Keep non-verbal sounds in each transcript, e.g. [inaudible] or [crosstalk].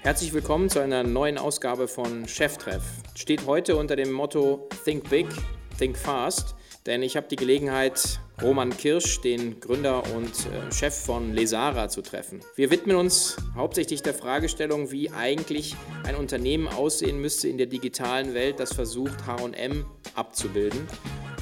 Herzlich willkommen zu einer neuen Ausgabe von Cheftreff. Steht heute unter dem Motto Think Big, Think Fast, denn ich habe die Gelegenheit, Roman Kirsch, den Gründer und äh, Chef von Lesara, zu treffen. Wir widmen uns hauptsächlich der Fragestellung, wie eigentlich ein Unternehmen aussehen müsste in der digitalen Welt, das versucht, HM abzubilden.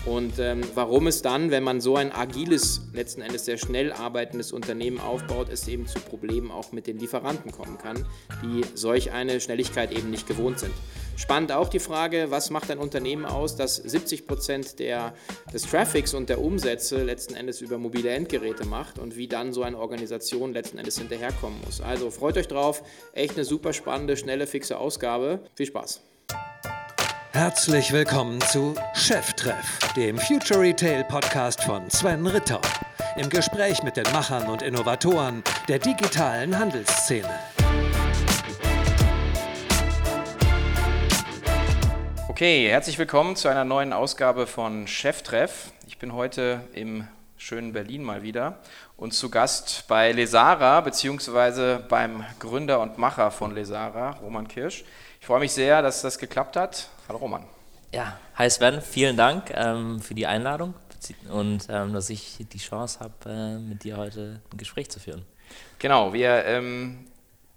Und ähm, warum es dann, wenn man so ein agiles, letzten Endes sehr schnell arbeitendes Unternehmen aufbaut, es eben zu Problemen auch mit den Lieferanten kommen kann, die solch eine Schnelligkeit eben nicht gewohnt sind. Spannend auch die Frage, was macht ein Unternehmen aus, das 70 Prozent des Traffics und der Umsätze letzten Endes über mobile Endgeräte macht und wie dann so eine Organisation letzten Endes hinterherkommen muss. Also freut euch drauf, echt eine super spannende, schnelle, fixe Ausgabe. Viel Spaß! Herzlich willkommen zu Cheftreff, dem Future Retail Podcast von Sven Ritter. Im Gespräch mit den Machern und Innovatoren der digitalen Handelsszene. Okay, herzlich willkommen zu einer neuen Ausgabe von Cheftreff. Ich bin heute im schönen Berlin mal wieder und zu Gast bei Lesara, beziehungsweise beim Gründer und Macher von Lesara, Roman Kirsch. Ich freue mich sehr, dass das geklappt hat. Hallo Roman. Ja, hi Sven, vielen Dank ähm, für die Einladung und ähm, dass ich die Chance habe, äh, mit dir heute ein Gespräch zu führen. Genau, wir, ähm,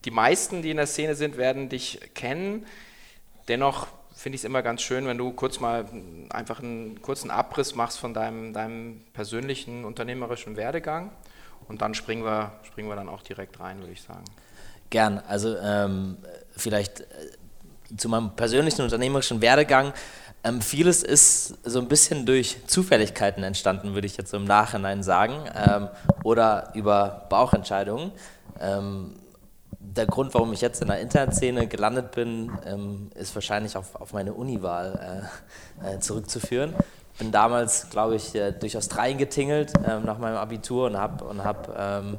die meisten, die in der Szene sind, werden dich kennen. Dennoch finde ich es immer ganz schön, wenn du kurz mal einfach einen kurzen Abriss machst von deinem, deinem persönlichen unternehmerischen Werdegang und dann springen wir, springen wir dann auch direkt rein, würde ich sagen. Gern, also ähm, vielleicht äh, zu meinem persönlichen unternehmerischen Werdegang. Ähm, vieles ist so ein bisschen durch Zufälligkeiten entstanden, würde ich jetzt so im Nachhinein sagen, ähm, oder über Bauchentscheidungen. Ähm, der Grund, warum ich jetzt in der Internetszene gelandet bin, ähm, ist wahrscheinlich auf, auf meine Uniwahl äh, äh, zurückzuführen. Bin damals, glaube ich, äh, durch Australien getingelt ähm, nach meinem Abitur und habe und hab, ähm,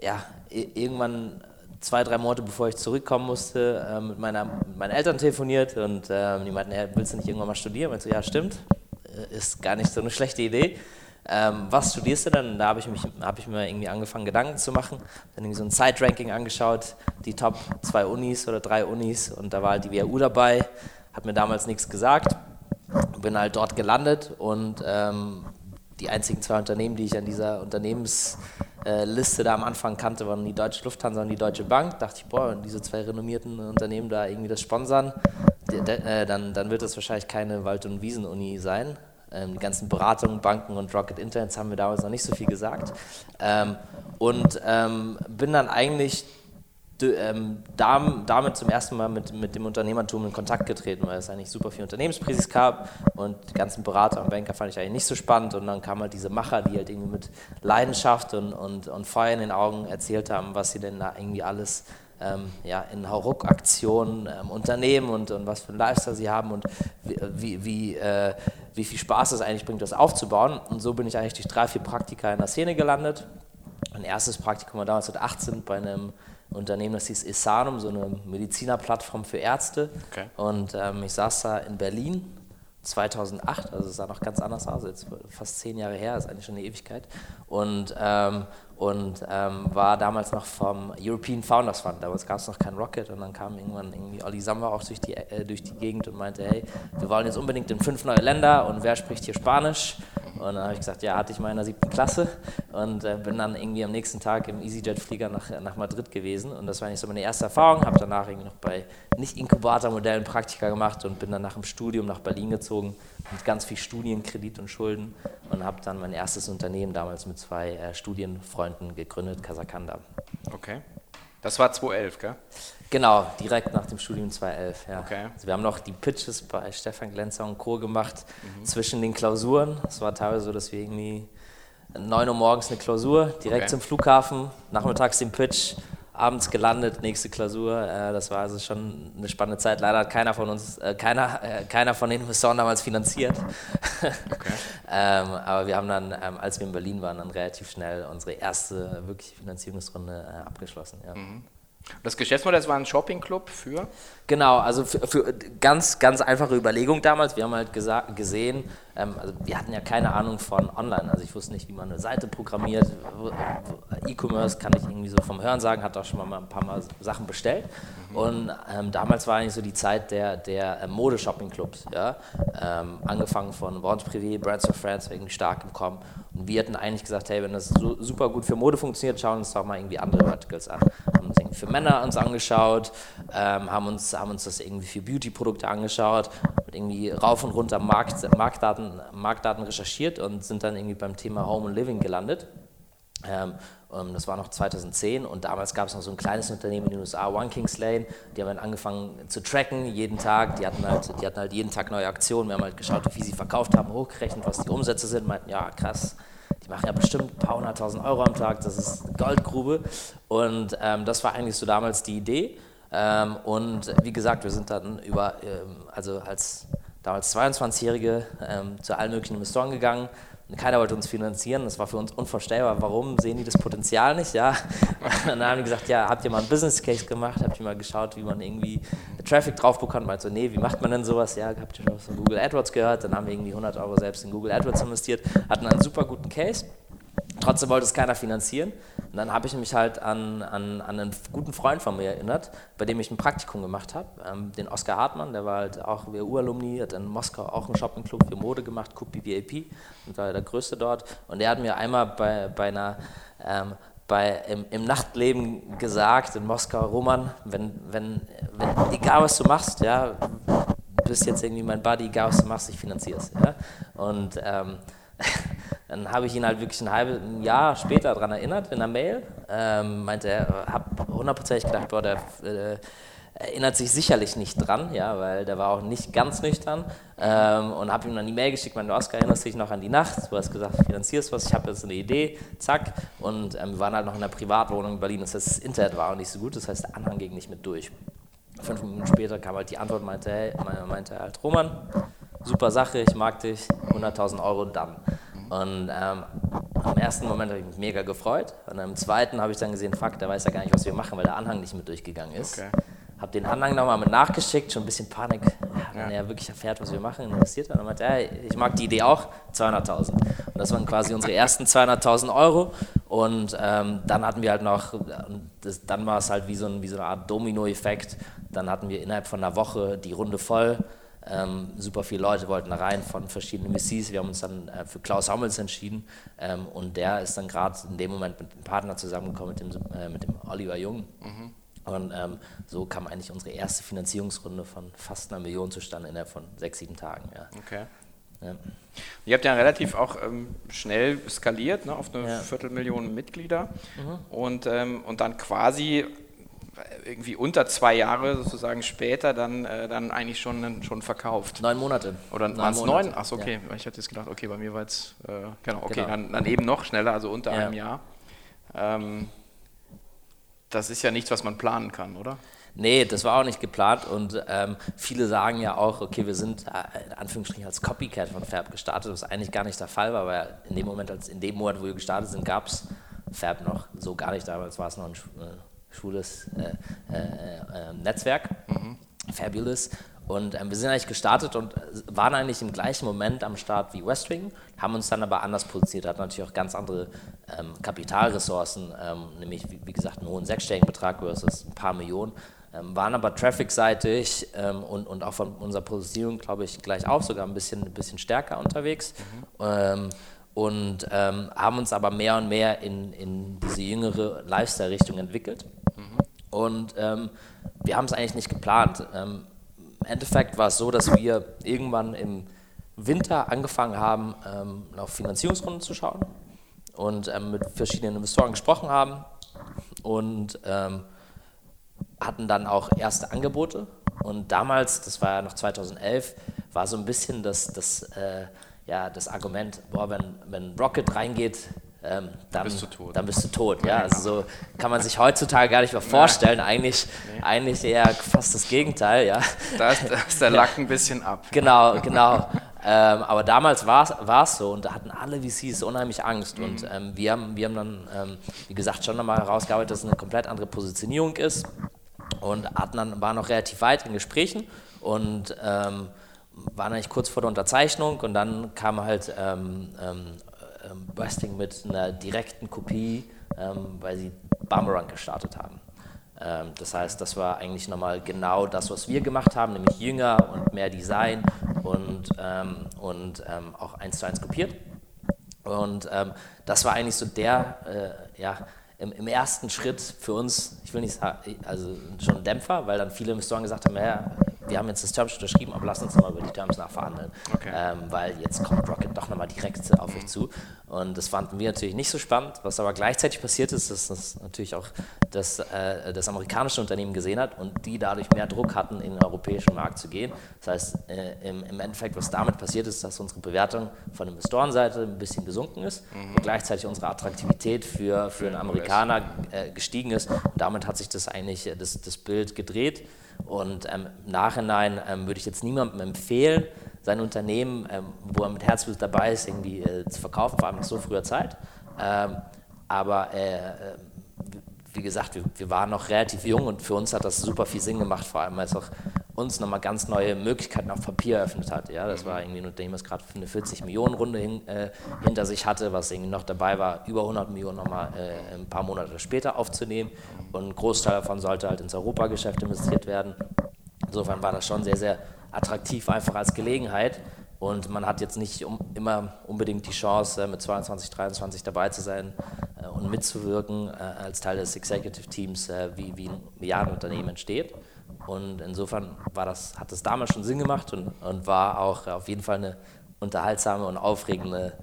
ja, irgendwann zwei, drei Monate bevor ich zurückkommen musste, äh, mit, meiner, mit meinen Eltern telefoniert und äh, die meinten, hey, willst du nicht irgendwann mal studieren? Ich so, ja, stimmt, äh, ist gar nicht so eine schlechte Idee. Ähm, was studierst du denn? Da habe ich, hab ich mir irgendwie angefangen, Gedanken zu machen. Dann irgendwie so ein Side-Ranking angeschaut, die Top zwei Unis oder drei Unis und da war halt die WHU dabei, hat mir damals nichts gesagt, bin halt dort gelandet und ähm, die einzigen zwei Unternehmen, die ich an dieser Unternehmens- äh, Liste da am Anfang kannte, waren die Deutsche Lufthansa und die Deutsche Bank. Dachte ich, boah, wenn diese zwei renommierten Unternehmen da irgendwie das sponsern, äh, dann, dann wird das wahrscheinlich keine Wald- und Wiesen-Uni sein. Ähm, die ganzen Beratungen, Banken und Rocket Internets haben mir damals noch nicht so viel gesagt. Ähm, und ähm, bin dann eigentlich ähm, damit zum ersten Mal mit, mit dem Unternehmertum in Kontakt getreten, weil es eigentlich super viele Unternehmenspräsis gab und die ganzen Berater und Banker fand ich eigentlich nicht so spannend und dann kamen halt diese Macher, die halt irgendwie mit Leidenschaft und, und, und Feuer in den Augen erzählt haben, was sie denn da irgendwie alles ähm, ja, in Hauruck-Aktionen ähm, unternehmen und, und was für ein Lifestyle sie haben und wie, wie, äh, wie viel Spaß es eigentlich bringt, das aufzubauen. Und so bin ich eigentlich durch drei, vier Praktika in der Szene gelandet. Mein erstes Praktikum war damals mit 18 bei einem Unternehmen, das hieß Esanum, so eine Medizinerplattform für Ärzte. Okay. Und ähm, ich saß da in Berlin 2008, also es sah noch ganz anders aus, jetzt fast zehn Jahre her, ist eigentlich schon eine Ewigkeit. Und ähm, und ähm, war damals noch vom European Founders Fund. Damals gab es noch kein Rocket und dann kam irgendwann irgendwie Olli Samba auch durch die, äh, durch die Gegend und meinte, hey, wir wollen jetzt unbedingt in fünf neue Länder und wer spricht hier Spanisch? Und dann habe ich gesagt, ja, hatte ich mal in der siebten Klasse und äh, bin dann irgendwie am nächsten Tag im EasyJet-Flieger nach, nach Madrid gewesen und das war nicht so meine erste Erfahrung, habe danach irgendwie noch bei Nicht-Inkubator-Modellen Praktika gemacht und bin dann nach dem Studium nach Berlin gezogen mit ganz viel Studienkredit und Schulden und habe dann mein erstes Unternehmen damals mit zwei äh, Studienfreunden gegründet, Kasakanda. Okay. Das war 2011, gell? Genau, direkt nach dem Studium 2011, ja. Okay. Also wir haben noch die Pitches bei Stefan Glenzer und Co. gemacht mhm. zwischen den Klausuren. Es war teilweise so, dass wir irgendwie 9 Uhr morgens eine Klausur, direkt okay. zum Flughafen, nachmittags den Pitch, abends gelandet, nächste Klausur. Äh, das war also schon eine spannende Zeit. Leider hat keiner von uns, äh, keiner, äh, keiner von den Investoren damals finanziert. Okay. [laughs] ähm, aber wir haben dann, ähm, als wir in Berlin waren, dann relativ schnell unsere erste wirkliche Finanzierungsrunde äh, abgeschlossen. Ja. Mhm. Das Geschäftsmodell, das war ein Shopping-Club für? Genau, also für, für, ganz, ganz einfache Überlegung damals. Wir haben halt gesagt, gesehen, ähm, also wir hatten ja keine Ahnung von Online. Also ich wusste nicht, wie man eine Seite programmiert. E-Commerce kann ich irgendwie so vom Hören sagen, hat auch schon mal ein paar Mal Sachen bestellt. Mhm. Und ähm, damals war eigentlich so die Zeit der, der äh, Mode-Shopping-Clubs. Ja? Ähm, angefangen von Vente Privé, Brands of France, irgendwie stark im Kommen. Und wir hatten eigentlich gesagt, hey, wenn das so, super gut für Mode funktioniert, schauen wir uns doch mal irgendwie andere Verticals an. Haben uns irgendwie für Männer uns angeschaut, ähm, haben uns haben uns das irgendwie für Beauty-Produkte angeschaut, irgendwie rauf und runter Markt, Marktdaten, Marktdaten recherchiert und sind dann irgendwie beim Thema Home and Living gelandet. Ähm, das war noch 2010 und damals gab es noch so ein kleines Unternehmen in den USA, One Kings Lane, die haben dann angefangen zu tracken jeden Tag, die hatten halt, die hatten halt jeden Tag neue Aktionen, wir haben halt geschaut, wie sie verkauft haben, hochgerechnet, was die Umsätze sind, meinten, ja krass, die machen ja bestimmt ein paar hunderttausend Euro am Tag, das ist Goldgrube. Und ähm, das war eigentlich so damals die Idee. Ähm, und wie gesagt, wir sind dann über, ähm, also als damals 22-Jährige ähm, zu allen möglichen Investoren gegangen. Keiner wollte uns finanzieren, das war für uns unvorstellbar. Warum sehen die das Potenzial nicht? Ja. [laughs] Und dann haben die gesagt, ja, habt ihr mal einen Business Case gemacht? Habt ihr mal geschaut, wie man irgendwie Traffic drauf bekommt? Meint so, nee, wie macht man denn sowas? Ja, habt ihr schon von Google AdWords gehört? Dann haben wir irgendwie 100 Euro selbst in Google AdWords investiert, hatten einen super guten Case. Trotzdem wollte es keiner finanzieren. Und dann habe ich mich halt an, an, an einen guten Freund von mir erinnert, bei dem ich ein Praktikum gemacht habe, ähm, den Oskar Hartmann, der war halt auch WU-Alumni, hat in Moskau auch einen Shoppingclub für Mode gemacht, Kupi VIP, und war der größte dort. Und der hat mir einmal bei, bei einer ähm, bei, im, im, Nachtleben gesagt in Moskau, Roman, wenn, wenn, wenn, egal was du machst, ja, bist jetzt irgendwie mein Buddy, egal was du machst, ich finanziere es. Ja? Und ähm, [laughs] Dann habe ich ihn halt wirklich ein halbes Jahr später daran erinnert in der Mail. Ähm, meinte er, habe hundertprozentig gedacht, boah, der äh, erinnert sich sicherlich nicht dran, ja, weil der war auch nicht ganz nüchtern. Ähm, und habe ihm dann die Mail geschickt, meinte, Oskar, erinnerst du dich noch an die Nacht? Du hast gesagt, finanzierst was, ich habe jetzt eine Idee, zack. Und ähm, wir waren halt noch in einer Privatwohnung in Berlin, das heißt, das Internet war auch nicht so gut, das heißt, der Anhang ging nicht mit durch. Fünf Minuten später kam halt die Antwort, meinte, hey, meinte halt, Roman, super Sache, ich mag dich, 100.000 Euro dann. Und ähm, im ersten Moment habe ich mich mega gefreut. Und im zweiten habe ich dann gesehen, fuck, der weiß ja gar nicht, was wir machen, weil der Anhang nicht mit durchgegangen ist. Okay. Habe den Anhang nochmal mit nachgeschickt, schon ein bisschen Panik, wenn ja. er wirklich erfährt, was wir machen, investiert. Und dann meinte er, ich mag die Idee auch, 200.000. Und das waren quasi unsere ersten 200.000 Euro. Und ähm, dann hatten wir halt noch, das, dann war es halt wie so, ein, wie so eine Art Domino-Effekt. Dann hatten wir innerhalb von einer Woche die Runde voll ähm, super viele Leute wollten da rein von verschiedenen VCs. Wir haben uns dann äh, für Klaus Hammels entschieden ähm, und der ist dann gerade in dem Moment mit einem Partner zusammengekommen, mit dem, äh, mit dem Oliver Jung. Mhm. Und ähm, so kam eigentlich unsere erste Finanzierungsrunde von fast einer Million zustande innerhalb von sechs, sieben Tagen. Ja. Okay. Ja. Ihr habt ja relativ auch ähm, schnell skaliert ne, auf eine ja. Viertelmillion Mitglieder mhm. und, ähm, und dann quasi irgendwie unter zwei Jahre sozusagen später dann, äh, dann eigentlich schon, schon verkauft. Neun Monate. Oder waren es neun? Achso, okay. Ja. Ich hatte jetzt gedacht, okay, bei mir war es, äh, genau, okay, genau. Dann, dann, eben noch schneller, also unter ja. einem Jahr. Ähm, das ist ja nichts, was man planen kann, oder? Nee, das war auch nicht geplant und ähm, viele sagen ja auch, okay, wir sind äh, in Anführungsstrichen als Copycat von Fab gestartet, was eigentlich gar nicht der Fall war, weil in dem Moment, als in dem Monat, wo wir gestartet sind, gab es Fab noch so gar nicht. Damals war es noch ein äh, schwules äh, äh, äh, Netzwerk, mhm. Fabulous. Und ähm, wir sind eigentlich gestartet und waren eigentlich im gleichen Moment am Start wie Westwing, haben uns dann aber anders positioniert, hatten natürlich auch ganz andere ähm, Kapitalressourcen, ähm, nämlich wie, wie, gesagt einen hohen sechsstelligen Betrag versus ein paar Millionen, ähm, waren aber traffic-seitig ähm, und, und auch von unserer Positionierung, glaube ich, gleich auch sogar ein bisschen, ein bisschen stärker unterwegs. Mhm. Ähm, und haben uns aber mehr und mehr in, in diese jüngere Lifestyle-Richtung entwickelt. Und ähm, wir haben es eigentlich nicht geplant. Ähm, Im Endeffekt war es so, dass wir irgendwann im Winter angefangen haben, ähm, auf Finanzierungsrunden zu schauen und ähm, mit verschiedenen Investoren gesprochen haben und ähm, hatten dann auch erste Angebote. Und damals, das war ja noch 2011, war so ein bisschen das, das, äh, ja, das Argument, boah, wenn, wenn Rocket reingeht, ähm, dann, bist du tot. Dann bist du tot. Ja, also so kann man sich heutzutage gar nicht mehr vorstellen. Eigentlich, nee. eigentlich eher fast das Gegenteil. Ja. Da, ist, da ist der Lack ein bisschen ab. Genau, [laughs] genau. Ähm, aber damals war es so und da hatten alle VCs unheimlich Angst. Mhm. Und ähm, wir, haben, wir haben dann, ähm, wie gesagt, schon nochmal herausgearbeitet, dass es eine komplett andere Positionierung ist. Und Adnan war noch relativ weit in Gesprächen und ähm, waren eigentlich kurz vor der Unterzeichnung und dann kam halt ähm, ähm, Westing mit einer direkten Kopie, weil sie Boomerang gestartet haben. Ähm, das heißt, das war eigentlich nochmal genau das, was wir gemacht haben, nämlich jünger und mehr Design und, ähm, und ähm, auch eins zu eins kopiert. Und ähm, das war eigentlich so der, äh, ja, im, im, ersten Schritt für uns, ich will nicht sagen, also schon ein Dämpfer, weil dann viele Investoren gesagt haben, ja, wir haben jetzt das Terms unterschrieben, aber lass uns nochmal über die Terms nachverhandeln. Okay. Ähm, weil jetzt kommt Rocket doch nochmal direkt auf mhm. euch zu. Und das fanden wir natürlich nicht so spannend. Was aber gleichzeitig passiert ist, ist, dass natürlich auch das, äh, das amerikanische Unternehmen gesehen hat und die dadurch mehr Druck hatten, in den europäischen Markt zu gehen. Das heißt, äh, im, im, Endeffekt, was damit passiert ist, dass unsere Bewertung von der Investorenseite ein bisschen gesunken ist mhm. und gleichzeitig unsere Attraktivität für, für einen Amerikaner äh, gestiegen ist. Und damit hat sich das eigentlich äh, das, das Bild gedreht. Und ähm, im Nachhinein ähm, würde ich jetzt niemandem empfehlen, sein Unternehmen, ähm, wo er mit Herzblut dabei ist, irgendwie äh, zu verkaufen, vor allem nach so früher Zeit. Ähm, aber äh, äh, wie gesagt, wir, wir, waren noch relativ jung und für uns hat das super viel Sinn gemacht, vor allem weil es auch uns nochmal ganz neue Möglichkeiten auf Papier eröffnet hat. Ja, das war irgendwie Unternehmen, das gerade eine 40 Millionen Runde hin, äh, hinter sich hatte, was irgendwie noch dabei war, über 100 Millionen nochmal äh, ein paar Monate später aufzunehmen. Und ein Großteil davon sollte halt ins Europageschäft investiert werden. Insofern war das schon sehr, sehr attraktiv, einfach als Gelegenheit. Und man hat jetzt nicht um, immer unbedingt die Chance, äh, mit 22, 23 dabei zu sein äh, und mitzuwirken äh, als Teil des Executive Teams, wie, wie ein Milliardenunternehmen entsteht. Und insofern war das, hat das damals schon Sinn gemacht und, und war auch auf jeden Fall eine unterhaltsame und aufregende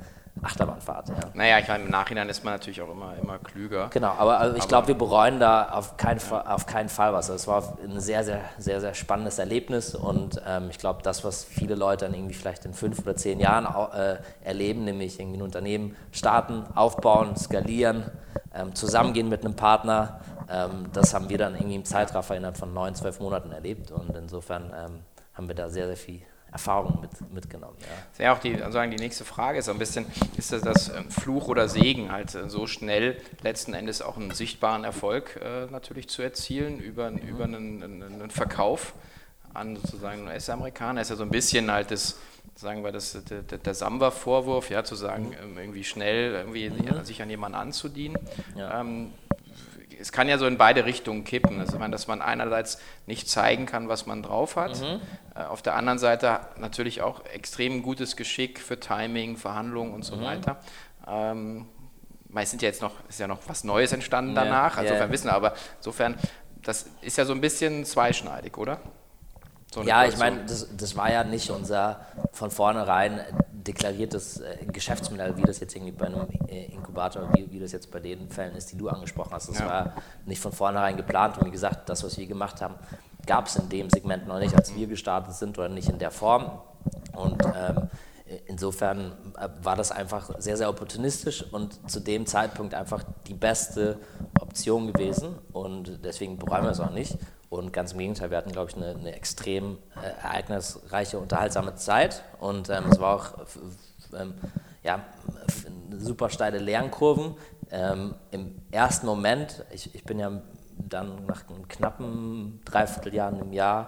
Achterbahnfahrt. Ja. Naja, ich meine, im Nachhinein ist man natürlich auch immer, immer klüger. Genau, aber also ich glaube, wir bereuen da auf keinen, ja. Fall, auf keinen Fall was. Es war ein sehr, sehr, sehr, sehr spannendes Erlebnis und ähm, ich glaube, das, was viele Leute dann irgendwie vielleicht in fünf oder zehn Jahren äh, erleben, nämlich irgendwie ein Unternehmen starten, aufbauen, skalieren, ähm, zusammengehen mit einem Partner, ähm, das haben wir dann irgendwie im Zeitraffer innerhalb von neun, zwölf Monaten erlebt und insofern ähm, haben wir da sehr, sehr viel Erfahrung mit, mitgenommen. Ja. Das wäre auch die, sagen, die nächste Frage, ist so ein bisschen, ist das, das ähm, Fluch oder Segen, halt äh, so schnell letzten Endes auch einen sichtbaren Erfolg äh, natürlich zu erzielen über, mhm. über einen, einen, Verkauf an sozusagen US-Amerikaner? Ist ja so ein bisschen halt das, sagen wir, das, der, der Samba-Vorwurf, ja, zu sagen, mhm. ähm, irgendwie schnell irgendwie mhm. sich an jemanden anzudienen. Ja. Ähm, es kann ja so in beide Richtungen kippen. Also, dass man einerseits nicht zeigen kann, was man drauf hat, mhm. Äh, auf der anderen Seite natürlich auch extrem gutes Geschick für Timing, Verhandlungen und so mhm. weiter. Ähm, sind ja jetzt noch, ist ja noch was Neues entstanden danach, ja, insofern ja. wissen, aber insofern, das ist ja so ein bisschen zweischneidig, oder? So ja, ich meine, das, das, war ja nicht unser von vornherein deklariertes äh, Geschäftsmodell, wie das jetzt irgendwie bei einem äh, Inkubator, wie, wie das jetzt bei den Fällen ist, die du angesprochen hast. Das ja. war nicht von vornherein geplant und wie gesagt, das, was wir gemacht haben, gab es in dem Segment noch nicht, als wir gestartet sind oder nicht in der Form. Und ähm, insofern äh, war das einfach sehr, sehr opportunistisch und zu dem Zeitpunkt einfach die beste Option gewesen und deswegen bereuen wir es auch nicht. Und ganz im Gegenteil, wir hatten, glaube ich, eine, eine extrem äh, ereignisreiche, unterhaltsame Zeit. Und ähm, es war auch ähm, ja, super steile Lernkurven. Ähm, Im ersten Moment, ich, ich bin ja dann nach einem knappen Dreivierteljahr, einem Jahr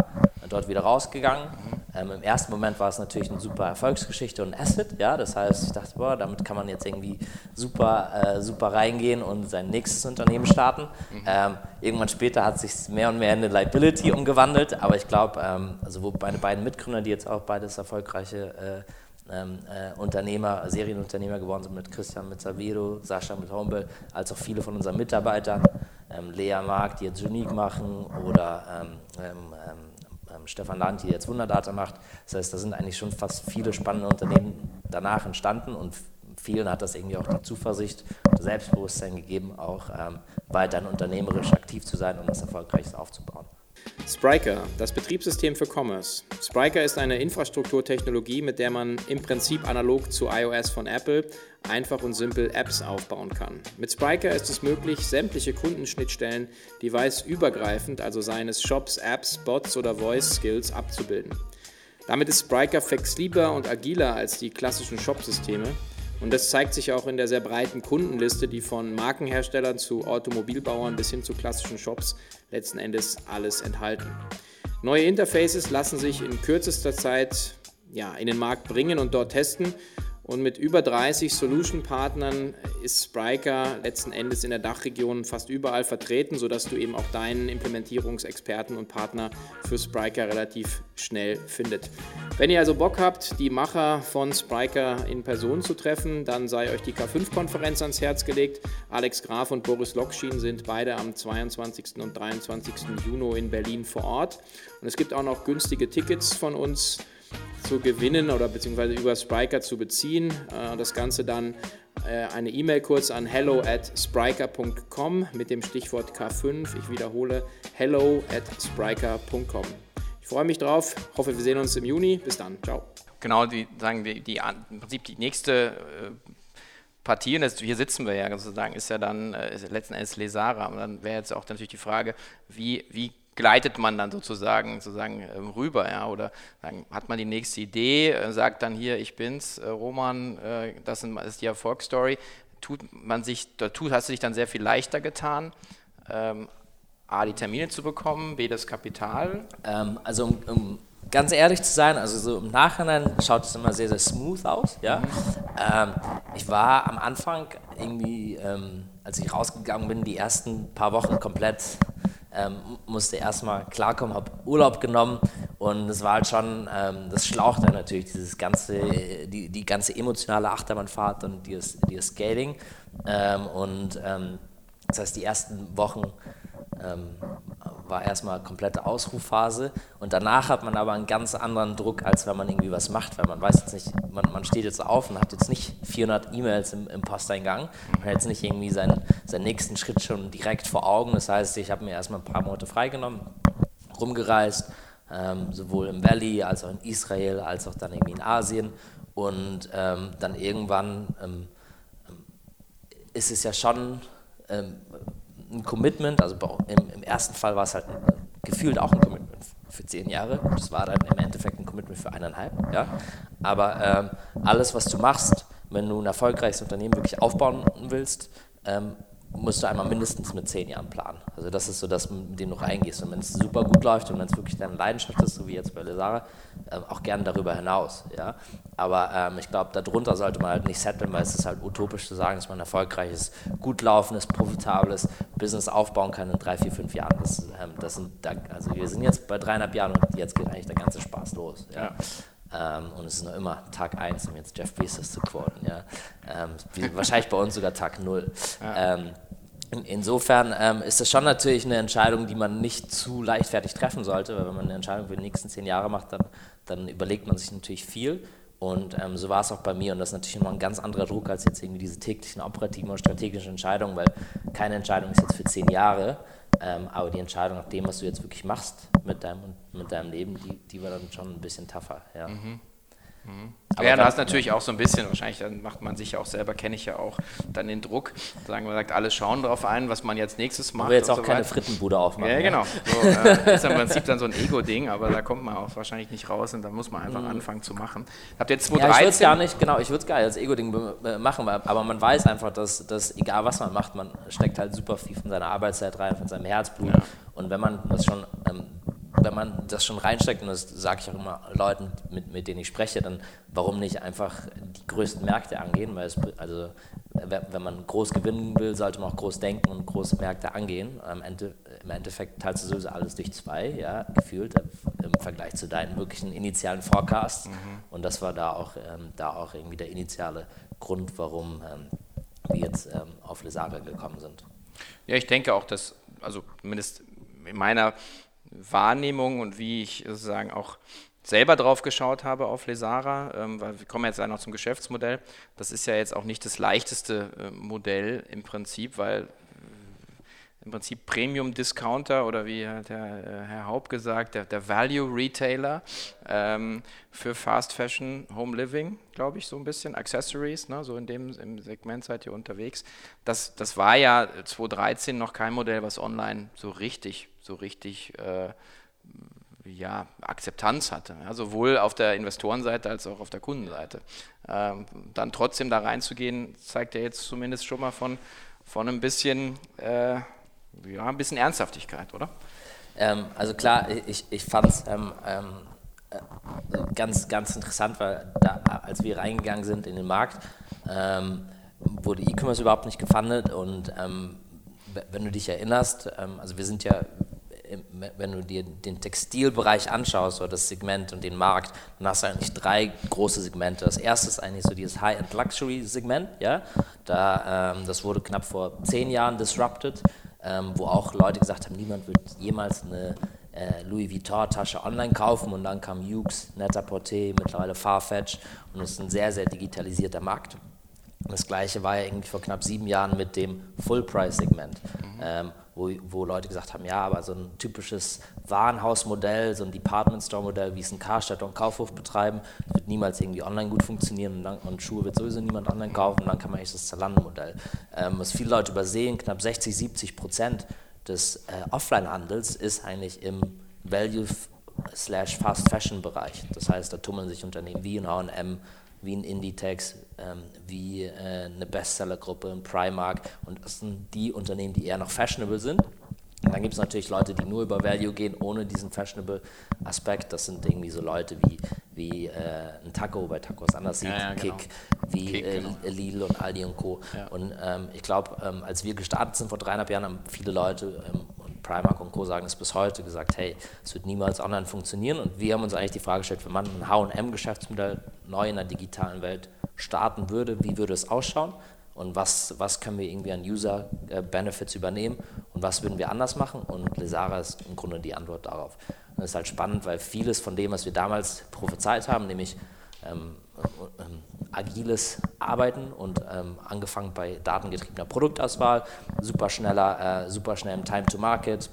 dort wieder rausgegangen. Ähm, Im ersten Moment war es natürlich eine super Erfolgsgeschichte und ein Asset, ja, das heißt, ich dachte, boah, damit kann man jetzt irgendwie super, äh, super reingehen und sein nächstes Unternehmen starten. Mhm. Ähm, irgendwann später hat sich mehr und mehr in eine Liability umgewandelt, aber ich glaube, ähm, also wo meine beiden Mitgründer, die jetzt auch beides erfolgreiche äh, ähm, äh, Unternehmer, Serienunternehmer geworden sind, mit Christian, mit Savero, Sascha, mit Homble, als auch viele von unseren Mitarbeitern, ähm, Lea Mark, die jetzt Unique machen oder ähm, ähm ähm, Stefan Land, die jetzt Wunderdata macht. Das heißt, da sind eigentlich schon fast viele spannende Unternehmen danach entstanden und vielen hat das irgendwie auch die Zuversicht und Selbstbewusstsein gegeben, auch ähm, weiterhin unternehmerisch aktiv zu sein und das Erfolgreiches aufzubauen. Spriker, das Betriebssystem für Commerce. Spriker ist eine Infrastrukturtechnologie, mit der man im Prinzip analog zu iOS von Apple einfach und simpel Apps aufbauen kann. Mit Spriker ist es möglich, sämtliche Kundenschnittstellen device-übergreifend, also seien es Shops, Apps, Bots oder Voice Skills, abzubilden. Damit ist Spryker flexibler und agiler als die klassischen Shop-Systeme. Und das zeigt sich auch in der sehr breiten Kundenliste, die von Markenherstellern zu Automobilbauern bis hin zu klassischen Shops letzten Endes alles enthalten. Neue Interfaces lassen sich in kürzester Zeit ja, in den Markt bringen und dort testen. Und mit über 30 Solution-Partnern ist Spryker letzten Endes in der Dachregion fast überall vertreten, sodass du eben auch deinen Implementierungsexperten und Partner für Spryker relativ schnell findet. Wenn ihr also Bock habt, die Macher von Spryker in Person zu treffen, dann sei euch die K5-Konferenz ans Herz gelegt. Alex Graf und Boris Lokschin sind beide am 22. und 23. Juni in Berlin vor Ort. Und es gibt auch noch günstige Tickets von uns zu gewinnen oder beziehungsweise über Spriker zu beziehen. Äh, das Ganze dann äh, eine E-Mail kurz an hello at spriker.com mit dem Stichwort K5. Ich wiederhole hello at spriker.com. Ich freue mich drauf, hoffe wir sehen uns im Juni. Bis dann, ciao. Genau, die sagen die, die im Prinzip die nächste äh, Partie, und hier sitzen wir ja sozusagen, ist ja dann ist letzten Endes Lesara. Und dann wäre jetzt auch natürlich die Frage, wie, wie gleitet man dann sozusagen, sozusagen ähm, rüber, ja, oder sagen, hat man die nächste Idee, äh, sagt dann hier, ich bin's, äh, Roman, äh, das ist die Erfolgsstory, tut man sich, da tut, hast du dich dann sehr viel leichter getan, ähm, A, die Termine zu bekommen, B, das Kapital? Ähm, also um, um, ganz ehrlich zu sein, also so im Nachhinein schaut es immer sehr, sehr smooth aus, ja. Mhm. Ähm, ich war am Anfang irgendwie, ähm, als ich rausgegangen bin, die ersten paar Wochen komplett ähm, musste erstmal klarkommen, habe Urlaub genommen und es war halt schon, ähm, das schlaucht dann natürlich, dieses ganze, die, die ganze emotionale Achterbahnfahrt und dieses, dieses Skating. Ähm, und ähm, das heißt, die ersten Wochen ähm, war erstmal komplette Ausrufphase und danach hat man aber einen ganz anderen Druck, als wenn man irgendwie was macht, weil man weiß jetzt nicht, man, man steht jetzt auf und hat jetzt nicht 400 E-Mails im, im, Posteingang, man hat jetzt nicht irgendwie seinen, seinen nächsten Schritt schon direkt vor Augen. Das heißt, ich habe mir erstmal ein paar Monate freigenommen, rumgereist, ähm, sowohl im Valley als auch in Israel, als auch dann irgendwie in Asien. Und ähm, dann irgendwann ähm, ist es ja schon ähm, ein Commitment, also im, im ersten Fall war es halt gefühlt auch ein Commitment für zehn Jahre. Das war dann im Endeffekt ein Commitment für eineinhalb. Ja? Aber ähm, alles, was du machst, wenn du ein erfolgreiches Unternehmen wirklich aufbauen willst, ähm, musst du einmal mindestens mit zehn Jahren planen. Also das ist so das, mit dem du reingehst. Und wenn es super gut läuft und wenn es wirklich deine Leidenschaft ist, so wie jetzt bei Lesara, äh, auch gern darüber hinaus. Ja? Aber ähm, ich glaube, darunter sollte man halt nicht setteln, weil es ist halt utopisch zu sagen, dass man erfolgreiches, gut laufendes, profitables Business aufbauen kann in drei, vier, fünf Jahren. Das, ähm, das sind, also wir sind jetzt bei dreieinhalb Jahren und jetzt geht eigentlich der ganze Spaß los. Ja? ja. Ähm, und es ist noch immer Tag 1, um jetzt Jeff Bezos zu quoten. Ja? Ähm, wahrscheinlich bei uns sogar Tag 0. Ja. Ähm, insofern ähm, ist das schon natürlich eine Entscheidung, die man nicht zu leichtfertig treffen sollte, weil wenn man eine Entscheidung für die nächsten zehn Jahre macht, dann, dann überlegt man sich natürlich viel. Und ähm, so war es auch bei mir. Und das ist natürlich nochmal ein ganz anderer Druck als jetzt irgendwie diese täglichen operativen und strategischen Entscheidungen, weil keine Entscheidung ist jetzt für zehn Jahre. Ähm, aber die Entscheidung nach dem, was du jetzt wirklich machst mit deinem, mit deinem Leben, die, die war dann schon ein bisschen tougher. Ja. Mhm. Mhm. Aber ja, da ist natürlich auch so ein bisschen, wahrscheinlich dann macht man sich ja auch selber, kenne ich ja auch, dann den Druck, sagen wir, sagt, alle schauen darauf ein, was man jetzt nächstes macht. Wir jetzt auch so keine Frittenbude aufmachen. Ja, genau. So, äh, [laughs] ist im Prinzip dann so ein Ego-Ding, aber da kommt man auch wahrscheinlich nicht raus und da muss man einfach mhm. anfangen zu machen. Habt ihr jetzt 2013? Ja, ich würde es gar nicht, genau, ich würde es gar nicht als Ego-Ding machen, aber man weiß einfach, dass, dass egal was man macht, man steckt halt super viel von seiner Arbeitszeit rein, von seinem Herzblut ja. und wenn man das schon ähm, wenn man das schon reinsteckt, und das sage ich auch immer Leuten, mit, mit denen ich spreche, dann warum nicht einfach die größten Märkte angehen? Weil es, also, wenn man groß gewinnen will, sollte man auch groß denken und große Märkte angehen. Am Ende, Im Endeffekt teilst du sowieso alles durch zwei, ja, gefühlt, im Vergleich zu deinen möglichen initialen Forecasts. Mhm. Und das war da auch, ähm, da auch irgendwie der initiale Grund, warum ähm, wir jetzt ähm, auf Lesage gekommen sind. Ja, ich denke auch, dass, also zumindest in meiner Wahrnehmung und wie ich sozusagen auch selber drauf geschaut habe auf Lesara, ähm, weil wir kommen jetzt ja noch zum Geschäftsmodell. Das ist ja jetzt auch nicht das leichteste äh, Modell im Prinzip, weil äh, im Prinzip Premium Discounter oder wie hat der äh, Herr Haupt gesagt, der, der Value Retailer ähm, für Fast Fashion Home Living, glaube ich, so ein bisschen, Accessories, ne, so in dem im Segment seid ihr unterwegs. Das, das war ja 2013 noch kein Modell, was online so richtig so richtig äh, ja, Akzeptanz hatte, ja, sowohl auf der Investorenseite als auch auf der Kundenseite. Ähm, dann trotzdem da reinzugehen, zeigt ja jetzt zumindest schon mal von, von ein bisschen, äh, ja, ein bisschen Ernsthaftigkeit, oder? Ähm, also klar, ich, ich fand es ähm, äh, ganz, ganz interessant, weil da, als wir reingegangen sind in den Markt, ähm, wurde E-Commerce überhaupt nicht gefundet und ähm, wenn du dich erinnerst, ähm, also wir sind ja wenn du dir den Textilbereich anschaust oder das Segment und den Markt, dann hast du eigentlich drei große Segmente. Das erste ist eigentlich so dieses High-End-Luxury-Segment, ja. Da, ähm, das wurde knapp vor zehn Jahren disrupted, ähm, wo auch Leute gesagt haben, niemand wird jemals eine äh, Louis Vuitton-Tasche online kaufen und dann kam Hughes, Net-a-Porter, mittlerweile Farfetch und es ist ein sehr, sehr digitalisierter Markt. Und das gleiche war ja irgendwie vor knapp sieben Jahren mit dem Full-Price-Segment. Mhm. Ähm, wo, wo Leute gesagt haben, ja, aber so ein typisches Warenhausmodell, so ein Department Store Modell, wie es ein Karstadt und Kaufhof betreiben, wird niemals irgendwie online gut funktionieren und, dann, und Schuhe wird sowieso niemand online kaufen und dann kann man eigentlich das Zalando-Modell. Ähm, was viele Leute übersehen, knapp 60, 70 Prozent des äh, Offline-Handels ist eigentlich im Value slash Fast Fashion Bereich. Das heißt, da tummeln sich Unternehmen wie ein H&M, wie ein Inditex, ähm, wie äh, eine Bestsellergruppe, ein Primark und das sind die Unternehmen, die eher noch fashionable sind. Und dann gibt es natürlich Leute, die nur über Value gehen, ohne diesen fashionable Aspekt. Das sind irgendwie so Leute wie, wie äh, ein Taco, bei Taco ist anders, ja, ja, genau. Kick, wie Kick, äh, genau. Lidl und Aldi und Co. Ja. Und ähm, ich glaube, ähm, als wir gestartet sind vor dreieinhalb Jahren, haben viele Leute ähm, Primark und Co. sagen es bis heute, gesagt, hey, es wird niemals online funktionieren. Und wir haben uns eigentlich die Frage gestellt, wenn man ein H&M-Geschäftsmodell neu in der digitalen Welt starten würde, wie würde es ausschauen? Und was, was können wir irgendwie an User-Benefits übernehmen und was würden wir anders machen? Und Lesara ist im Grunde die Antwort darauf. Und das ist halt spannend, weil vieles von dem, was wir damals prophezeit haben, nämlich ähm, ähm, agiles Arbeiten und ähm, angefangen bei datengetriebener Produktauswahl, super schneller, äh, super schnell im Time to Market,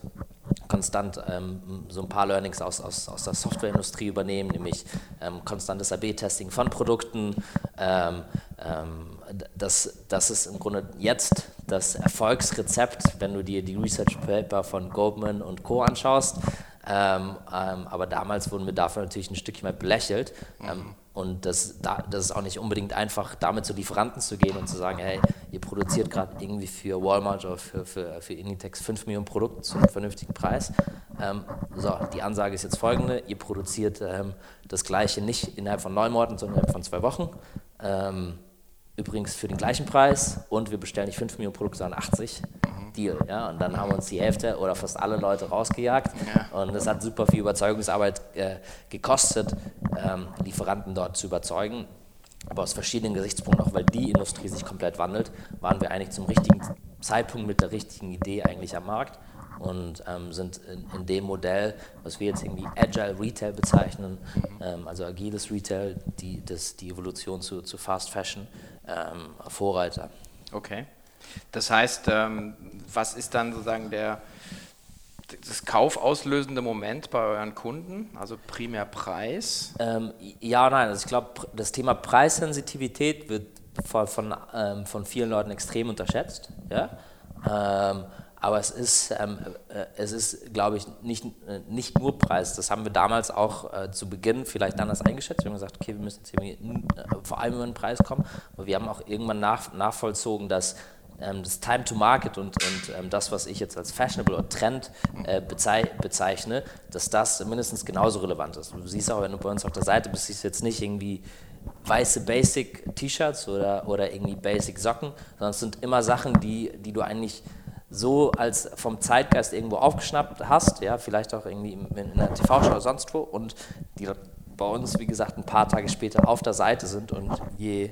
konstant ähm, so ein paar Learnings aus, aus, aus der Softwareindustrie übernehmen, nämlich ähm, konstantes AB-Testing von Produkten. Ähm, ähm, das, das ist im Grunde jetzt das Erfolgsrezept, wenn du dir die Research Paper von Goldman und Co. anschaust. Ähm, ähm, aber damals wurden wir dafür natürlich ein Stückchen mehr belächelt. Mhm. Und das, das ist auch nicht unbedingt einfach, damit zu Lieferanten zu gehen und zu sagen, hey, ihr produziert gerade irgendwie für Walmart oder für, für, für Inditex 5 Millionen Produkte zu einem vernünftigen Preis. Ähm, so, die Ansage ist jetzt folgende, ihr produziert ähm, das gleiche nicht innerhalb von neun Monaten, sondern innerhalb von zwei Wochen. Ähm, übrigens für den gleichen Preis und wir bestellen nicht 5 Millionen Produkte, sondern 80. Deal. Ja? Und dann haben uns die Hälfte oder fast alle Leute rausgejagt. Ja. Und es hat super viel Überzeugungsarbeit äh, gekostet, ähm, Lieferanten dort zu überzeugen. Aber aus verschiedenen Gesichtspunkten, auch weil die Industrie sich komplett wandelt, waren wir eigentlich zum richtigen Zeitpunkt mit der richtigen Idee eigentlich am Markt und ähm, sind in, in, dem Modell, was wir jetzt irgendwie Agile Retail bezeichnen, ähm, also agiles Retail, die, das, die Evolution zu, zu Fast Fashion, ähm, Vorreiter. Okay. Das heißt, ähm, was ist dann sozusagen der, das kaufauslösende Moment bei euren Kunden, also primär Preis? Ähm, ja, nein, also ich glaube, das Thema Preissensitivität wird von, von, ähm, von vielen Leuten extrem unterschätzt. Ja? Ähm, aber es ist, ähm, äh, ist, glaube ich, nicht, äh, nicht nur Preis. Das haben wir damals auch äh, zu Beginn vielleicht anders eingeschätzt. Wir haben gesagt, okay, wir müssen jetzt irgendwie, äh, vor allem über den Preis kommen. Aber wir haben auch irgendwann nach, nachvollzogen, dass das Time to Market und, und ähm, das, was ich jetzt als Fashionable oder Trend äh, bezeichne, dass das mindestens genauso relevant ist. Du siehst auch, wenn du bei uns auf der Seite bist, siehst du jetzt nicht irgendwie weiße Basic T-Shirts oder, oder irgendwie Basic Socken, sondern es sind immer Sachen, die, die du eigentlich so als vom Zeitgeist irgendwo aufgeschnappt hast, ja, vielleicht auch irgendwie in, in einer TV-Show oder sonst wo und die bei uns, wie gesagt, ein paar Tage später auf der Seite sind und je,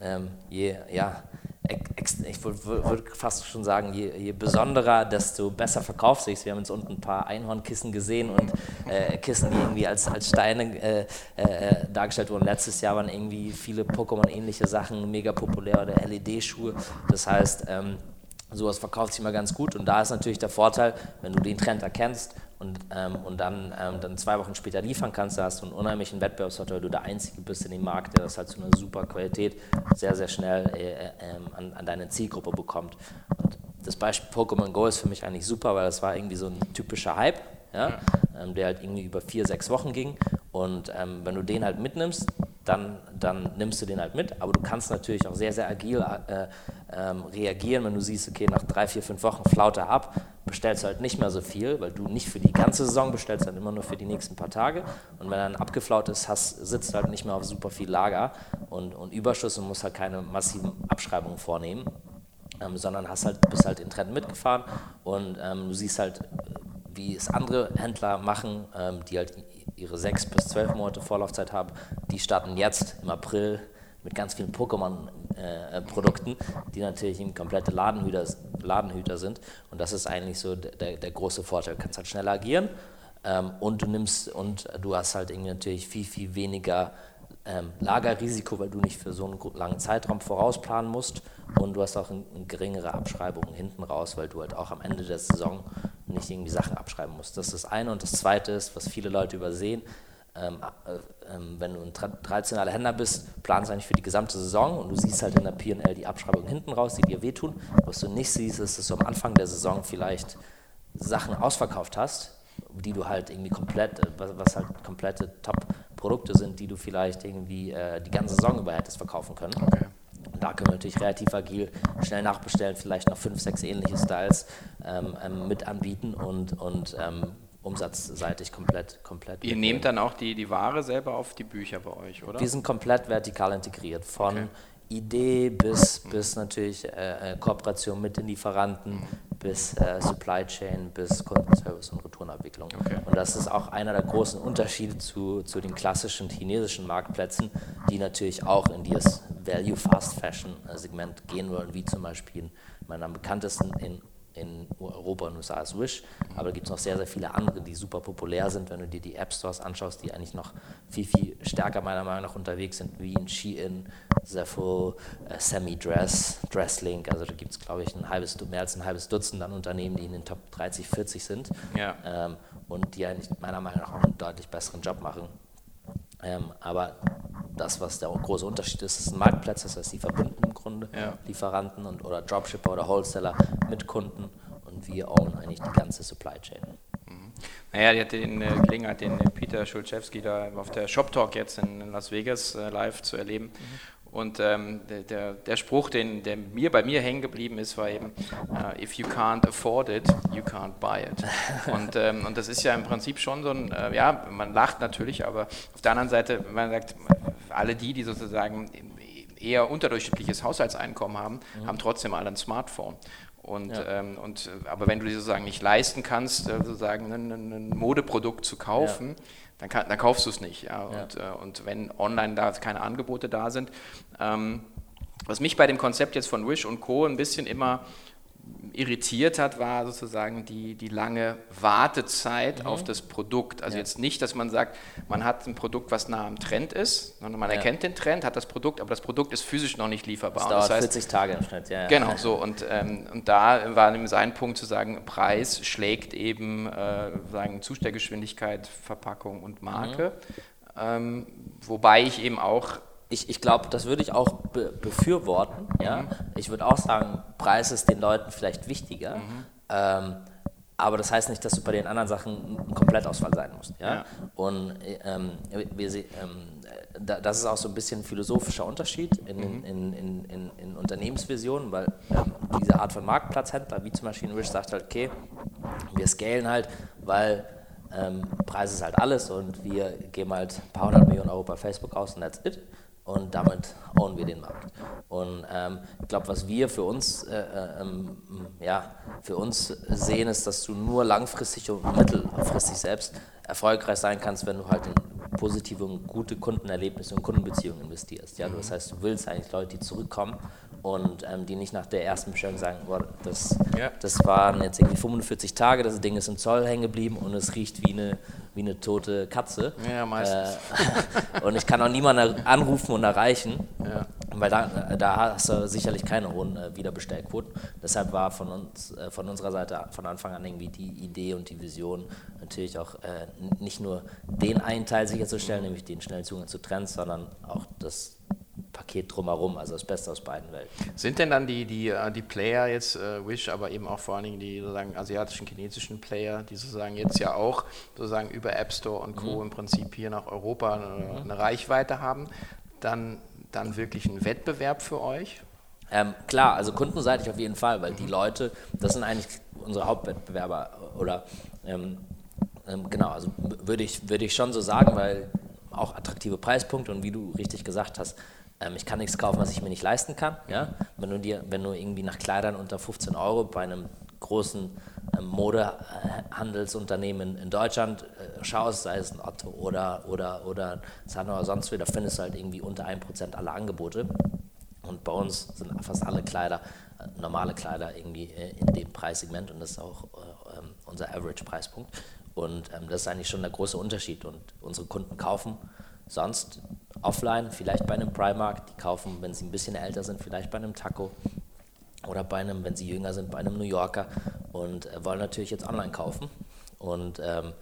ähm, je ja, ich würde fast schon sagen, je, je, besonderer, desto besser verkauft sich Wir haben jetzt unten ein paar Einhornkissen gesehen und äh, Kissen, die irgendwie als, als Steine äh, äh, dargestellt wurden. Letztes Jahr waren irgendwie viele Pokémon-ähnliche Sachen mega populär oder LED-Schuhe. Das heißt, ähm, sowas verkauft sich immer ganz gut und da ist natürlich der Vorteil, wenn du den Trend erkennst und, ähm, und dann, ähm, dann zwei Wochen später liefern kannst, da hast du einen unheimlichen Wettbewerbsvorteil, weil du der Einzige bist in dem Markt, der das halt zu einer super Qualität sehr, sehr schnell äh, äh, an, an deine Zielgruppe bekommt. Und das Beispiel Pokémon Go ist für mich eigentlich super, weil das war irgendwie so ein typischer Hype. Ja? ähm, der halt irgendwie über vier, sechs Wochen ging. Und ähm, wenn du den halt mitnimmst, dann, dann nimmst du den halt mit. Aber du kannst natürlich auch sehr, sehr agil äh, ähm, reagieren, wenn du siehst, okay, nach drei, vier, fünf Wochen flaut er ab, bestellst du halt nicht mehr so viel, weil du nicht für die ganze Saison bestellst, dann immer nur für die nächsten paar Tage. Und wenn er dann abgeflaut ist, hast, sitzt halt nicht mehr auf super viel Lager und, und Überschuss und musst halt keine massiven Abschreibungen vornehmen, ähm, sondern hast halt, bist halt den Trend mitgefahren und ähm, du siehst halt, wie es andere Händler machen, ähm, die halt ihre sechs bis zwölf Monate Vorlaufzeit haben, die starten jetzt im April mit ganz vielen Pokémon-Produkten, die natürlich ein komplette Ladenhüter, Ladenhüter sind. Und das ist eigentlich so der, der große Vorteil. Du kannst halt schneller agieren ähm, und du nimmst und du hast halt irgendwie natürlich viel, viel weniger ähm, Lagerrisiko, weil du nicht für so einen langen Zeitraum vorausplanen musst und du hast auch eine ein geringere Abschreibung hinten raus, weil du halt auch am Ende der Saison nicht irgendwie Sachen abschreiben musst. Das ist das eine. Und das zweite ist, was viele Leute übersehen, ähm, äh, ähm, wenn du ein traditioneller Händler bist, planst du eigentlich für die gesamte Saison und du siehst halt in der PL die Abschreibung hinten raus, die dir wehtun. Was du nicht siehst, ist, dass du am Anfang der Saison vielleicht Sachen ausverkauft hast, die du halt irgendwie komplett, äh, was, was halt komplette Top-Produkte sind, die du vielleicht irgendwie äh, die ganze Saison über hättest verkaufen können. Okay. Da können wir natürlich relativ agil schnell nachbestellen, vielleicht noch fünf, sechs ähnliche Styles ähm, ähm, mit anbieten und, und ähm, umsatzseitig komplett. komplett Ihr nehmt dann auch die, die Ware selber auf die Bücher bei euch, oder? Wir sind komplett vertikal integriert, von okay. Idee bis, bis natürlich äh, äh Kooperation mit den Lieferanten, bis äh, Supply Chain, bis Kundenservice und Retourenabwicklung. Okay. Und das ist auch einer der großen Unterschiede zu, zu den klassischen chinesischen Marktplätzen, die natürlich auch in dieses Value Fast Fashion Segment gehen wollen, wie zum Beispiel meiner bekanntesten in in Europa und USA ist Wish, aber da gibt es noch sehr, sehr viele andere, die super populär sind, wenn du dir die App Stores anschaust, die eigentlich noch viel, viel stärker meiner Meinung nach unterwegs sind, wie in Shein, Zepho, äh, Semi-Dress, Dresslink, also da gibt es, glaube ich, ein halbes, mehr als ein halbes Dutzend an Unternehmen, die in den Top 30, 40 sind ja. ähm, und die eigentlich meiner Meinung nach auch einen deutlich besseren Job machen. Ähm, aber das, was der große Unterschied ist, ist ein Marktplatz, das heißt, die verbinden im Grunde ja. Lieferanten und, oder Dropshipper oder Wholesaler mit Kunden und wir own eigentlich die ganze Supply Chain. Mhm. Naja, die hatte die äh, Gelegenheit, den Peter Schulczewski da auf der Shop Talk jetzt in Las Vegas äh, live zu erleben. Mhm. Und ähm, der, der, der, Spruch, den, der mir bei mir hängen geblieben ist, war eben, uh, if you can't afford it, you can't buy it. [laughs] Und, ähm, und das ist ja im Prinzip schon so ein, äh, ja, man lacht natürlich, aber auf der anderen Seite, man sagt, alle die, die sozusagen eher unterdurchschnittliches Haushaltseinkommen haben, mhm. haben trotzdem alle ein Smartphone. Und, ja. ähm, und, aber wenn du dir sozusagen nicht leisten kannst, äh, sozusagen ein, ein Modeprodukt zu kaufen, ja dann, kann, dann kaufst du es nicht. Ja? Und. Äh, und wenn online da keine Angebote da sind. Ähm, was mich bei dem Konzept jetzt von Wish und Co. ein bisschen immer irritiert hat, war sozusagen die, die lange Wartezeit mhm. auf das Produkt. Also ja. jetzt nicht, dass man sagt, man hat ein Produkt, was nah am Trend ist, sondern man ja. erkennt den Trend, hat das Produkt, aber das Produkt ist physisch noch nicht lieferbar. Das dauert das heißt, 40 Tage im Schnitt, ja. Genau, so. Und, ähm, und da war eben sein Punkt zu sagen, Preis schlägt eben äh, sagen, Zustellgeschwindigkeit, Verpackung und Marke. Mhm. Ähm, wobei ich eben auch ich, ich glaube, das würde ich auch be befürworten. Ja? Mhm. Ich würde auch sagen, Preis ist den Leuten vielleicht wichtiger. Mhm. Ähm, aber das heißt nicht, dass du bei den anderen Sachen ein Komplettausfall sein musst. Ja? ja. Und ähm, wir, ähm, das ist auch so ein bisschen ein philosophischer Unterschied in, mhm. in, in, in, in Unternehmensvisionen, weil ähm, diese Art von Marktplatzhändler, wie zum Beispiel Wish, sagt halt, okay, wir scalen halt, weil ähm, Preis ist halt alles und wir geben halt ein paar hundert Millionen Euro bei Facebook aus und that's it und damit hauen wir den Markt. Und ähm, ich glaube, was wir für uns, äh, äh, ähm, ja, für uns sehen, ist, dass du nur langfristig und mittelfristig selbst erfolgreich sein kannst, wenn du halt in positive und gute Kundenerlebnisse und Kundenbeziehungen investierst. Ja? Das heißt, du willst eigentlich Leute, die zurückkommen und ähm, die nicht nach der ersten Bestellung sagen, boah, das, ja. das waren jetzt irgendwie 45 Tage, das Ding ist im Zoll hängen geblieben und es riecht wie eine, wie eine tote Katze. Ja, meistens. Äh, [laughs] und ich kann auch niemanden anrufen und erreichen, ja. weil da, da hast du sicherlich keine hohen äh, Wiederbestellquoten. Deshalb war von uns, äh, von unserer Seite von Anfang an irgendwie die Idee und die Vision natürlich auch äh, nicht nur den einen Teil sicherzustellen, nämlich den schnellen Zugang zu Trends, sondern auch das Paket drumherum, also das Beste aus beiden Welten. Sind denn dann die, die, äh, die Player jetzt, äh, Wish, aber eben auch vor allen Dingen die sozusagen asiatischen, chinesischen Player, die sozusagen jetzt ja auch sozusagen über App Store und Co. Mhm. im Prinzip hier nach Europa eine, mhm. eine Reichweite haben, dann, dann wirklich ein Wettbewerb für euch? Ähm, klar, also kundenseitig auf jeden Fall, weil die Leute, das sind eigentlich unsere Hauptwettbewerber oder ähm, ähm, genau, also würde ich, würde ich schon so sagen, weil auch attraktive Preispunkte und wie du richtig gesagt hast, ähm, ich kann nichts kaufen, was ich mir nicht leisten kann. Ja? Wenn, du dir, wenn du irgendwie nach Kleidern unter 15 Euro bei einem großen ähm, Modehandelsunternehmen in Deutschland äh, schaust, sei es ein Otto oder, oder, oder Zano oder sonst wie, da findest du halt irgendwie unter 1% aller Angebote. Und bei uns sind fast alle Kleider, äh, normale Kleider irgendwie äh, in dem Preissegment und das ist auch äh, ähm, unser Average-Preispunkt. Und ähm, das ist eigentlich schon der große Unterschied. Und unsere Kunden kaufen sonst offline, vielleicht bei einem Primark, die kaufen, wenn sie ein bisschen älter sind, vielleicht bei einem Taco oder bei einem, wenn sie jünger sind, bei einem New Yorker und äh, wollen natürlich jetzt online kaufen. Und ähm,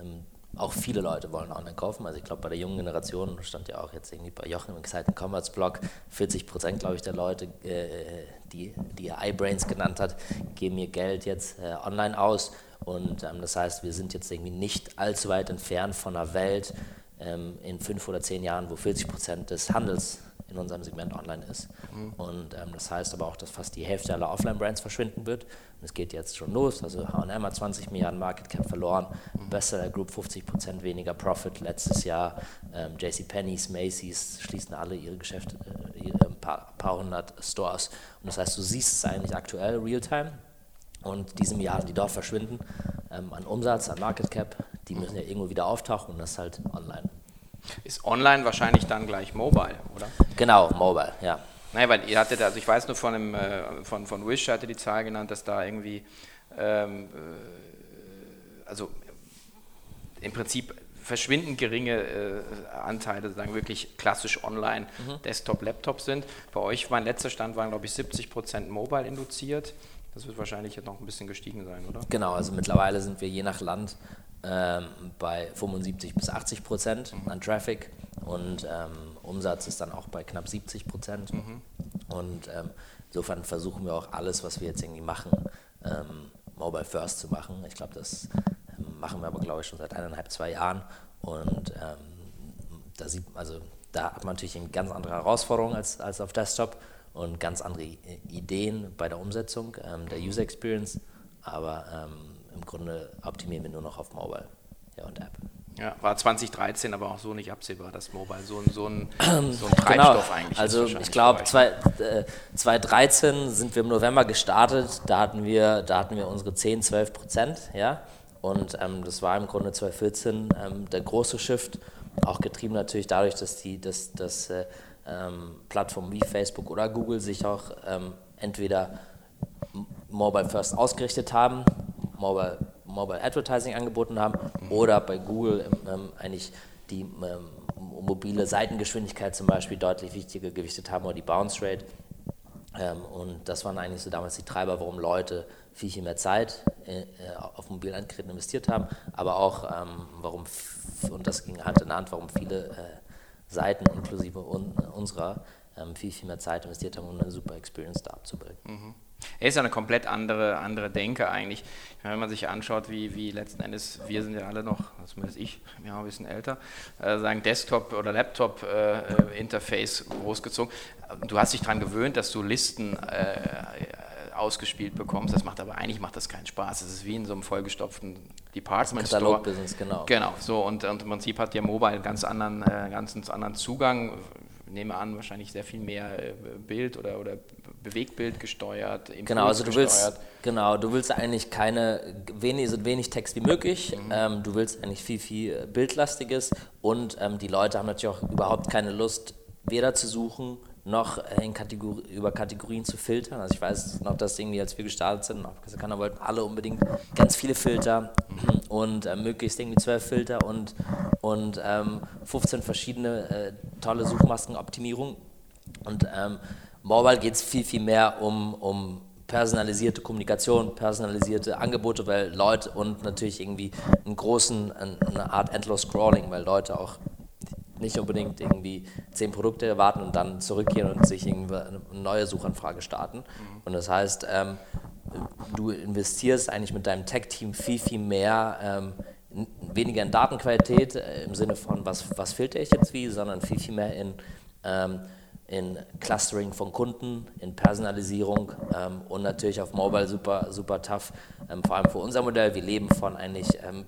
ähm, auch viele Leute wollen online kaufen. Also ich glaube, bei der jungen Generation stand ja auch jetzt irgendwie bei Jochen im Exciting Commerce Blog, 40 Prozent, glaube ich, der Leute, äh, die, die er iBrains genannt hat, geben ihr Geld jetzt äh, online aus. Und ähm, das heißt, wir sind jetzt irgendwie nicht allzu weit entfernt von einer Welt ähm, in fünf oder zehn Jahren, wo 40 Prozent des Handels in unserem Segment online ist. Mhm. Und ähm, das heißt aber auch, dass fast die Hälfte aller Offline-Brands verschwinden wird. Und es geht jetzt schon los. Also H&M hat 20 Milliarden Market Cap verloren, mhm. Bestseller Group 50 Prozent weniger Profit letztes Jahr. Ähm, JCPenney's, Macy's schließen alle ihre Geschäfte, äh, ihre paar, paar hundert Stores. Und das heißt, du siehst es eigentlich aktuell real-time. Und diese Milliarden, die dort verschwinden, ähm, an Umsatz, an Market Cap, die müssen ja irgendwo wieder auftauchen und das ist halt online. Ist online wahrscheinlich dann gleich mobile, oder? Genau, mobile, ja. Nein, weil ihr hattet, also ich weiß nur von, einem, äh, von, von Wish hatte die Zahl genannt, dass da irgendwie, ähm, äh, also im Prinzip verschwindend geringe äh, Anteile, sagen wirklich klassisch online, mhm. Desktop, Laptop sind. Bei euch, mein letzter Stand waren, glaube ich, 70 Prozent mobile induziert. Das wird wahrscheinlich jetzt noch ein bisschen gestiegen sein, oder? Genau, also mittlerweile sind wir je nach Land ähm, bei 75 bis 80 Prozent mhm. an Traffic und ähm, Umsatz ist dann auch bei knapp 70 Prozent. Mhm. Und ähm, insofern versuchen wir auch alles, was wir jetzt irgendwie machen, ähm, Mobile First zu machen. Ich glaube, das ähm, machen wir aber, glaube ich, schon seit eineinhalb, zwei Jahren. Und ähm, da, sieht, also, da hat man natürlich eine ganz andere Herausforderung als, als auf Desktop und ganz andere Ideen bei der Umsetzung ähm, der User Experience, aber ähm, im Grunde optimieren wir nur noch auf Mobile ja, und App. Ja, war 2013 aber auch so nicht absehbar, dass Mobile so, so, ein, so ein [clears throat] Treibstoff genau. eigentlich also ist. Also ich glaube, äh, 2013 sind wir im November gestartet, da hatten wir, da hatten wir unsere 10, 12 Prozent, ja, und ähm, das war im Grunde 2014 ähm, der große Shift, auch getrieben natürlich dadurch, dass die, dass, dass, äh, ähm, Plattformen wie Facebook oder Google sich auch ähm, entweder Mobile First ausgerichtet haben, Mobile, Mobile Advertising angeboten haben oder bei Google ähm, eigentlich die ähm, mobile Seitengeschwindigkeit zum Beispiel deutlich wichtiger gewichtet haben oder die Bounce Rate. Ähm, und das waren eigentlich so damals die Treiber, warum Leute viel, viel mehr Zeit äh, äh auf Mobilendgeräten investiert haben, aber auch ähm, warum, und das ging Hand in Hand, warum viele äh, Seiten inklusive un unserer ähm, viel, viel mehr Zeit investiert haben, um eine super Experience da abzubilden. Mhm. Er ist ja eine komplett andere, andere Denke eigentlich. Wenn man sich anschaut, wie, wie letzten Endes, wir sind ja alle noch, zumindest ich, ja ein bisschen älter, äh, sagen Desktop- oder Laptop-Interface äh, großgezogen. Du hast dich daran gewöhnt, dass du Listen äh, ausgespielt bekommst. Das macht aber eigentlich macht das keinen Spaß. Es ist wie in so einem vollgestopften Department Store. Business, genau. Genau, so und, und im Prinzip hat der Mobile einen ganz anderen, äh, ganz anderen Zugang. Ich nehme an, wahrscheinlich sehr viel mehr äh, Bild oder, oder Bewegtbild gesteuert. Impuls genau, also du willst, genau, du willst eigentlich keine, wenig, so wenig Text wie möglich. Mhm. Ähm, du willst eigentlich viel, viel Bildlastiges und ähm, die Leute haben natürlich auch überhaupt keine Lust, weder zu suchen noch in Kategor über Kategorien zu filtern. Also ich weiß noch, dass irgendwie, als wir gestartet sind, keiner wollten alle unbedingt ganz viele Filter und äh, möglichst irgendwie zwölf Filter und, und ähm, 15 verschiedene äh, tolle Suchmaskenoptimierungen. Und ähm, Mobile geht es viel, viel mehr um, um personalisierte Kommunikation, personalisierte Angebote, weil Leute und natürlich irgendwie einen großen, eine Art Endless Scrolling, weil Leute auch nicht unbedingt irgendwie zehn Produkte warten und dann zurückgehen und sich irgendwie eine neue Suchanfrage starten. Mhm. Und das heißt, ähm, du investierst eigentlich mit deinem Tech-Team viel, viel mehr, ähm, weniger in Datenqualität äh, im Sinne von, was, was filter ich jetzt wie, sondern viel, viel mehr in, ähm, in Clustering von Kunden, in Personalisierung ähm, und natürlich auf Mobile super, super tough, ähm, vor allem für unser Modell. Wir leben von eigentlich ähm,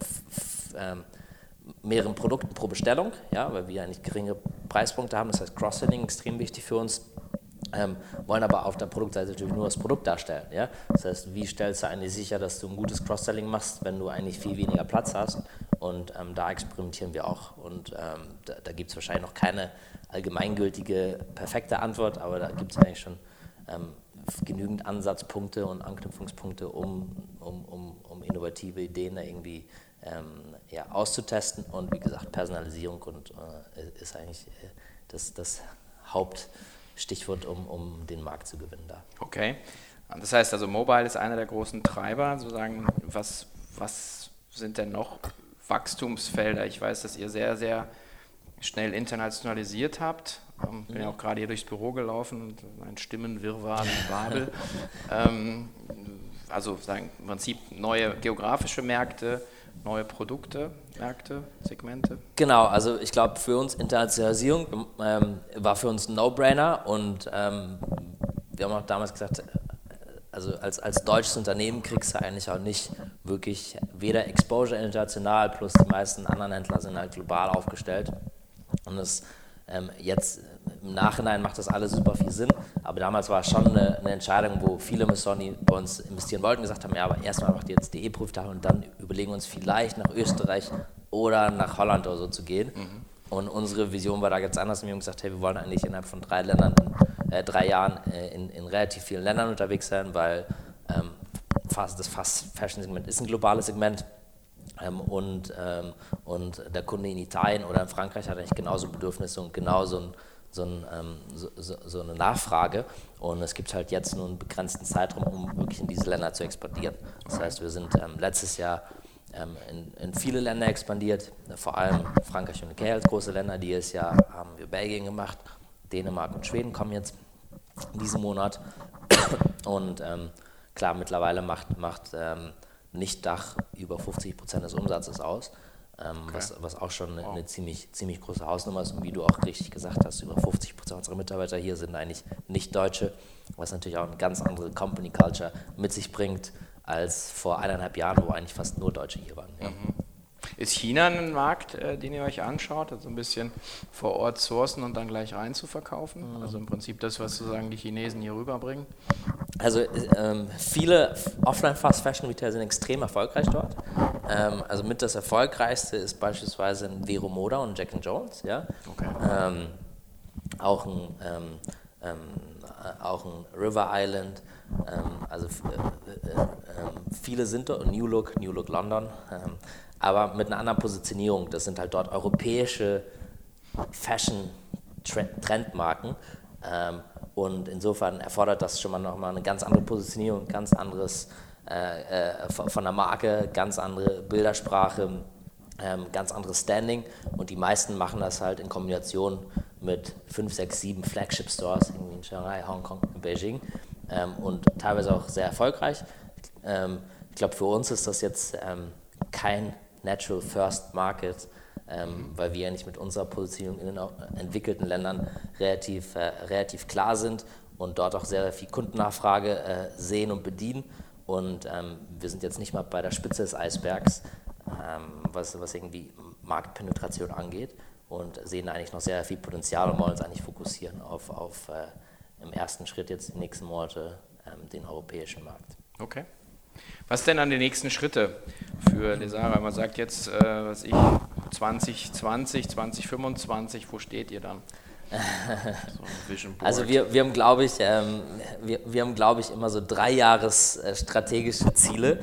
mehreren Produkten pro Bestellung, ja, weil wir eigentlich geringe Preispunkte haben. Das heißt, Cross-Selling extrem wichtig für uns. Ähm, wollen aber auf der Produktseite natürlich nur das Produkt darstellen. Ja? Das heißt, wie stellst du eigentlich sicher, dass du ein gutes Cross-Selling machst, wenn du eigentlich viel weniger Platz hast? Und ähm, da experimentieren wir auch. Und ähm, da, da gibt es wahrscheinlich noch keine allgemeingültige, perfekte Antwort, aber da gibt es eigentlich schon ähm, genügend Ansatzpunkte und Anknüpfungspunkte, um, um, um, um innovative Ideen da irgendwie ähm, ja, auszutesten. Und wie gesagt, Personalisierung und, äh, ist eigentlich äh, das, das Hauptstichwort, um, um den Markt zu gewinnen da. Okay. Das heißt also, Mobile ist einer der großen Treiber. Sozusagen, was, was sind denn noch Wachstumsfelder? Ich weiß, dass ihr sehr, sehr schnell internationalisiert habt. Ich ähm, bin ja auch gerade hier durchs Büro gelaufen, ein Stimmenwirrwarr in Babel. [laughs] ähm, also sagen, im Prinzip neue geografische Märkte, neue Produkte, Märkte, Segmente? Genau, also ich glaube für uns Internationalisierung ähm, war für uns ein No-Brainer und ähm, wir haben auch damals gesagt, äh, also als, als deutsches Unternehmen kriegst du eigentlich auch nicht wirklich weder Exposure international, plus die meisten anderen Händler sind halt global aufgestellt. Und das ähm, jetzt im Nachhinein macht das alles super viel Sinn, aber damals war es schon eine, eine Entscheidung, wo viele Investoren, die bei uns investieren wollten, gesagt haben, ja, aber erstmal macht ihr jetzt die E-Prüftag und dann überlegen uns vielleicht nach Österreich oder nach Holland oder so zu gehen. Mhm. Und unsere Vision war da ganz anders. Wir haben gesagt, hey, wir wollen eigentlich innerhalb von drei Ländern, äh, drei Jahren äh, in, in, relativ vielen Ländern unterwegs sein, weil ähm, fast, das Fast-Fashion-Segment ist ein globales Segment. Ähm, und, ähm, und der Kunde in Italien oder in Frankreich hat eigentlich genauso Bedürfnisse und genauso ein, so, ein, ähm, so, so, eine Nachfrage. Und es gibt halt jetzt nur einen begrenzten Zeitraum, um wirklich in diese Länder zu expandieren. Das heißt, wir sind ähm, letztes Jahr ähm, in, in, viele Länder expandiert, vor allem Frankreich und UK als große Länder. Dieses Jahr haben wir Belgien gemacht, Dänemark und Schweden kommen jetzt in diesem Monat. Und ähm, klar, mittlerweile macht, macht ähm, Nicht-Dach über 50 Prozent des Umsatzes aus ähm, okay. was, was auch schon eine, wow. eine, ziemlich, ziemlich große Hausnummer ist. Und wie du auch richtig gesagt hast, über 50 Prozent unserer Mitarbeiter hier sind eigentlich nicht Deutsche, was natürlich auch eine ganz andere Company Culture mit sich bringt als vor eineinhalb Jahren, wo eigentlich fast nur Deutsche hier waren. Ja. Mhm. Ist China ein Markt, äh, den ihr euch anschaut, also ein bisschen vor Ort sourcen und dann gleich rein zu verkaufen? Mhm. Also im Prinzip das, was sozusagen die Chinesen hier rüberbringen? Also ähm, viele Offline-Fast-Fashion-Retailer sind extrem erfolgreich dort. Ähm, also mit das erfolgreichste ist beispielsweise ein Vero Moda und Jack Jones. Ja? Okay. Ähm, auch ein, ähm, ähm, auch ein River Island. Ähm, also äh, äh, viele sind dort, New Look, New Look London aber mit einer anderen Positionierung. Das sind halt dort europäische Fashion-Trendmarken. Ähm, und insofern erfordert das schon mal nochmal eine ganz andere Positionierung, ganz anderes äh, äh, von der Marke, ganz andere Bildersprache, ähm, ganz anderes Standing. Und die meisten machen das halt in Kombination mit 5, 6, 7 Flagship-Stores in Shanghai, Hongkong, Beijing ähm, und teilweise auch sehr erfolgreich. Ähm, ich glaube, für uns ist das jetzt ähm, kein Natural First Market, ähm, weil wir ja nicht mit unserer Positionierung in den entwickelten Ländern relativ, äh, relativ klar sind und dort auch sehr, sehr viel Kundennachfrage äh, sehen und bedienen. Und ähm, wir sind jetzt nicht mal bei der Spitze des Eisbergs, ähm, was, was irgendwie Marktpenetration angeht und sehen eigentlich noch sehr viel Potenzial und wollen uns eigentlich fokussieren auf, auf äh, im ersten Schritt jetzt die nächsten Monate ähm, den europäischen Markt. Okay. Was denn an die nächsten Schritte für Lesara? Man sagt jetzt, äh, was ich, 2020, 2025, wo steht ihr dann? so also wir, wir haben, glaube ich, ähm, wir, wir haben, glaube ich, immer so drei Jahres äh, strategische Ziele.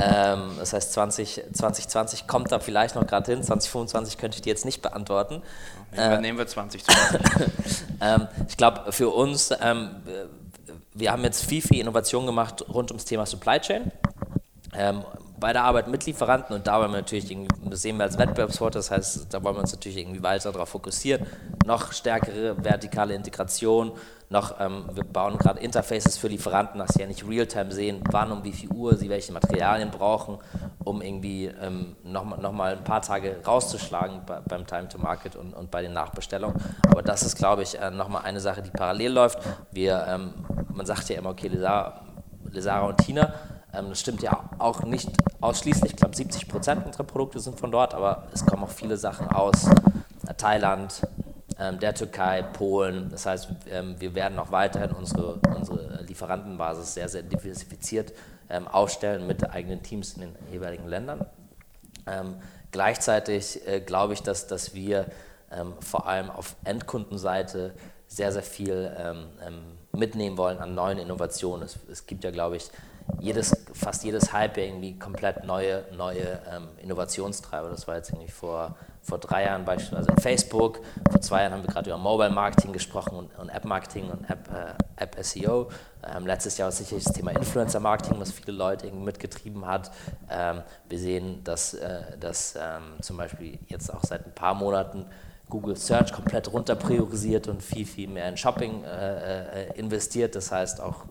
Ähm, das heißt, 20, 2020 kommt da vielleicht noch gerade hin, 2025 könnte ich dir jetzt nicht beantworten. Nehmen wir, äh, nehmen wir 2020. [laughs] ähm, ich glaube, für uns, ähm, wir haben jetzt viel, viel Innovation gemacht rund ums Thema Supply Chain. Ähm, bei der Arbeit mit Lieferanten und da wollen wir natürlich, das sehen wir als Wettbewerbsvorteil, das heißt, da wollen wir uns natürlich irgendwie weiter darauf fokussieren, noch stärkere vertikale Integration, noch, ähm, wir bauen gerade Interfaces für Lieferanten, dass sie ja nicht real-time sehen, wann um wie viel Uhr sie welche Materialien brauchen, um irgendwie ähm, nochmal noch mal ein paar Tage rauszuschlagen bei, beim Time to Market und, und bei den Nachbestellungen. Aber das ist, glaube ich, äh, nochmal eine Sache, die parallel läuft. Wir, ähm, man sagt ja immer, okay, Lesara, und Tina, das stimmt ja auch nicht ausschließlich. Ich glaube, 70 Prozent unserer Produkte sind von dort, aber es kommen auch viele Sachen aus äh, Thailand, ähm, der Türkei, Polen. Das heißt, ähm, wir werden auch weiterhin unsere, unsere Lieferantenbasis sehr, sehr diversifiziert ähm, aufstellen mit eigenen Teams in den jeweiligen Ländern. Gleichzeitig äh, glaube ich, dass, dass wir vor allem auf Endkundenseite sehr, sehr viel mitnehmen wollen an neuen Innovationen. Es, es gibt ja, glaube ich, jedes, fast jedes Hype irgendwie komplett neue, neue ähm, Innovationstreiber. Das war jetzt irgendwie vor, vor drei Jahren beispielsweise in Facebook. Vor zwei Jahren haben wir gerade über Mobile Marketing gesprochen und, und App Marketing und App, äh, App SEO. Ähm, letztes Jahr war sicherlich das Thema Influencer Marketing, was viele Leute irgendwie mitgetrieben hat. Ähm, wir sehen, dass, äh, dass ähm, zum Beispiel jetzt auch seit ein paar Monaten Google Search komplett runter priorisiert und viel, viel mehr in Shopping äh, äh investiert. Das heißt auch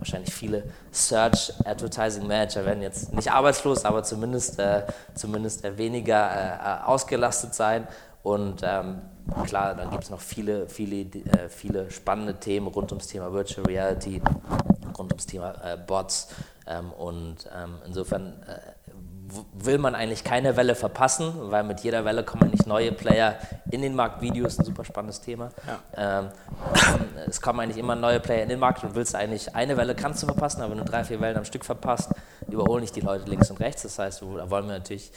wahrscheinlich viele Search Advertising Manager werden jetzt nicht arbeitslos, aber zumindest, äh, zumindest weniger äh, ausgelastet sein. Und ähm, klar, dann gibt es noch viele, viele, äh, viele spannende Themen rund ums Thema Virtual Reality, rund ums Thema äh, Bots. Ähm, und ähm, insofern äh, will man eigentlich keine Welle verpassen, weil mit jeder Welle kommen eigentlich neue Player in den Markt. Video ist ein super spannendes Thema. Ja. Ähm, [clears throat] es kommen eigentlich immer neue Player in den Markt und willst eigentlich eine Welle kannst du verpassen, aber wenn du drei, vier Wellen am Stück verpasst, überholen nicht die Leute links und rechts. Das heißt, da wollen wir natürlich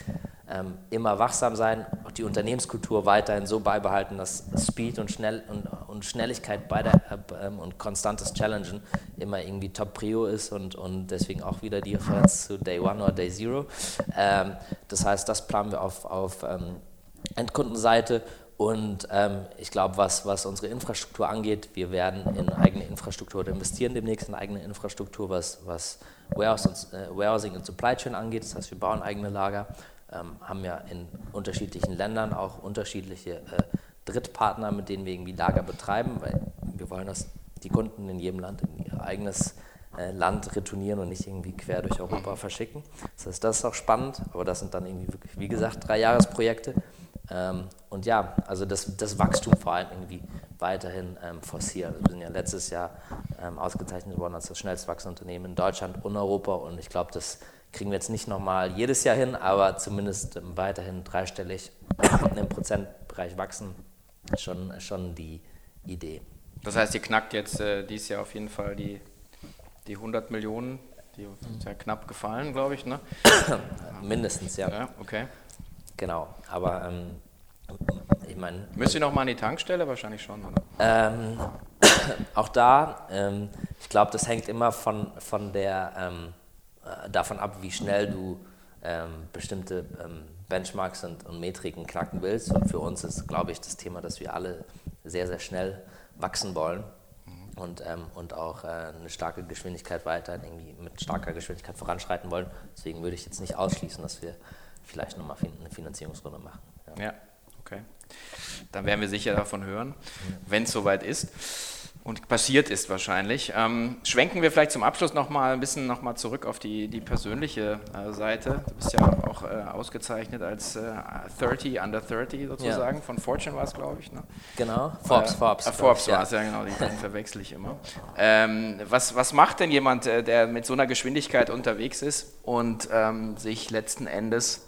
ähm, immer wachsam sein, auch die Unternehmenskultur weiterhin so beibehalten, dass Speed und, Schnell und, und Schnelligkeit bei der App ähm, und konstantes Challengen immer irgendwie Top Prio ist und, und deswegen auch wieder die Referenz zu Day One oder Day Zero. Ähm, das heißt, das planen wir auf, auf ähm, Endkundenseite und ähm, ich glaube, was, was unsere Infrastruktur angeht, wir werden in eigene Infrastruktur investieren, demnächst in eigene Infrastruktur, was, was Warehouse und, äh, Warehousing und Supply Chain angeht. Das heißt, wir bauen eigene Lager ähm, haben ja in unterschiedlichen Ländern auch unterschiedliche äh, Drittpartner, mit denen wir irgendwie Lager betreiben, weil wir wollen, dass die Kunden in jedem Land in ihr eigenes äh, Land retournieren und nicht irgendwie quer durch Europa verschicken. Das heißt, das ist auch spannend, aber das sind dann irgendwie wirklich, wie gesagt, drei Jahresprojekte. Ähm, und ja, also das, das Wachstum vor allem irgendwie weiterhin ähm, forcieren. Wir sind ja letztes Jahr ähm, ausgezeichnet worden als das schnellst wachsende Unternehmen in Deutschland und Europa und ich glaube, das kriegen wir jetzt nicht nochmal jedes Jahr hin, aber zumindest weiterhin dreistellig im Prozentbereich wachsen, schon, schon die Idee. Das heißt, ihr knackt jetzt äh, dieses Jahr auf jeden Fall die, die 100 Millionen, die sind ja knapp gefallen, glaube ich, ne? [coughs] Mindestens, ja. Ja, okay. Genau, aber ähm, ich meine... Müsst ihr noch mal an die Tankstelle? Wahrscheinlich schon, oder? Ähm, [coughs] auch da, ähm, ich glaube, das hängt immer von, von der ähm, äh, davon ab, wie schnell du ähm, bestimmte ähm, Benchmarks und, und, Metriken knacken willst. Und für uns ist, glaube ich, das Thema, dass wir alle sehr, sehr schnell wachsen wollen mhm. und, ähm, und auch äh, eine starke Geschwindigkeit weiter irgendwie mit starker Geschwindigkeit voranschreiten wollen. Deswegen würde ich jetzt nicht ausschließen, dass wir vielleicht nochmal eine Finanzierungsrunde machen. Ja. ja, okay. Dann werden wir sicher davon hören, mhm. wenn es soweit ist und passiert ist wahrscheinlich. Ähm, schwenken wir vielleicht zum Abschluss nochmal ein bisschen noch mal zurück auf die, die persönliche äh, Seite. Du bist ja auch äh, ausgezeichnet als äh, 30 under 30 sozusagen, ja. von Fortune war es, glaube ich. Ne? Genau, Forbes, äh, Forbes. Forbes war es, ja. ja genau, die beiden verwechsel ich immer. Ähm, was, was macht denn jemand, äh, der mit so einer Geschwindigkeit unterwegs ist und ähm, sich letzten Endes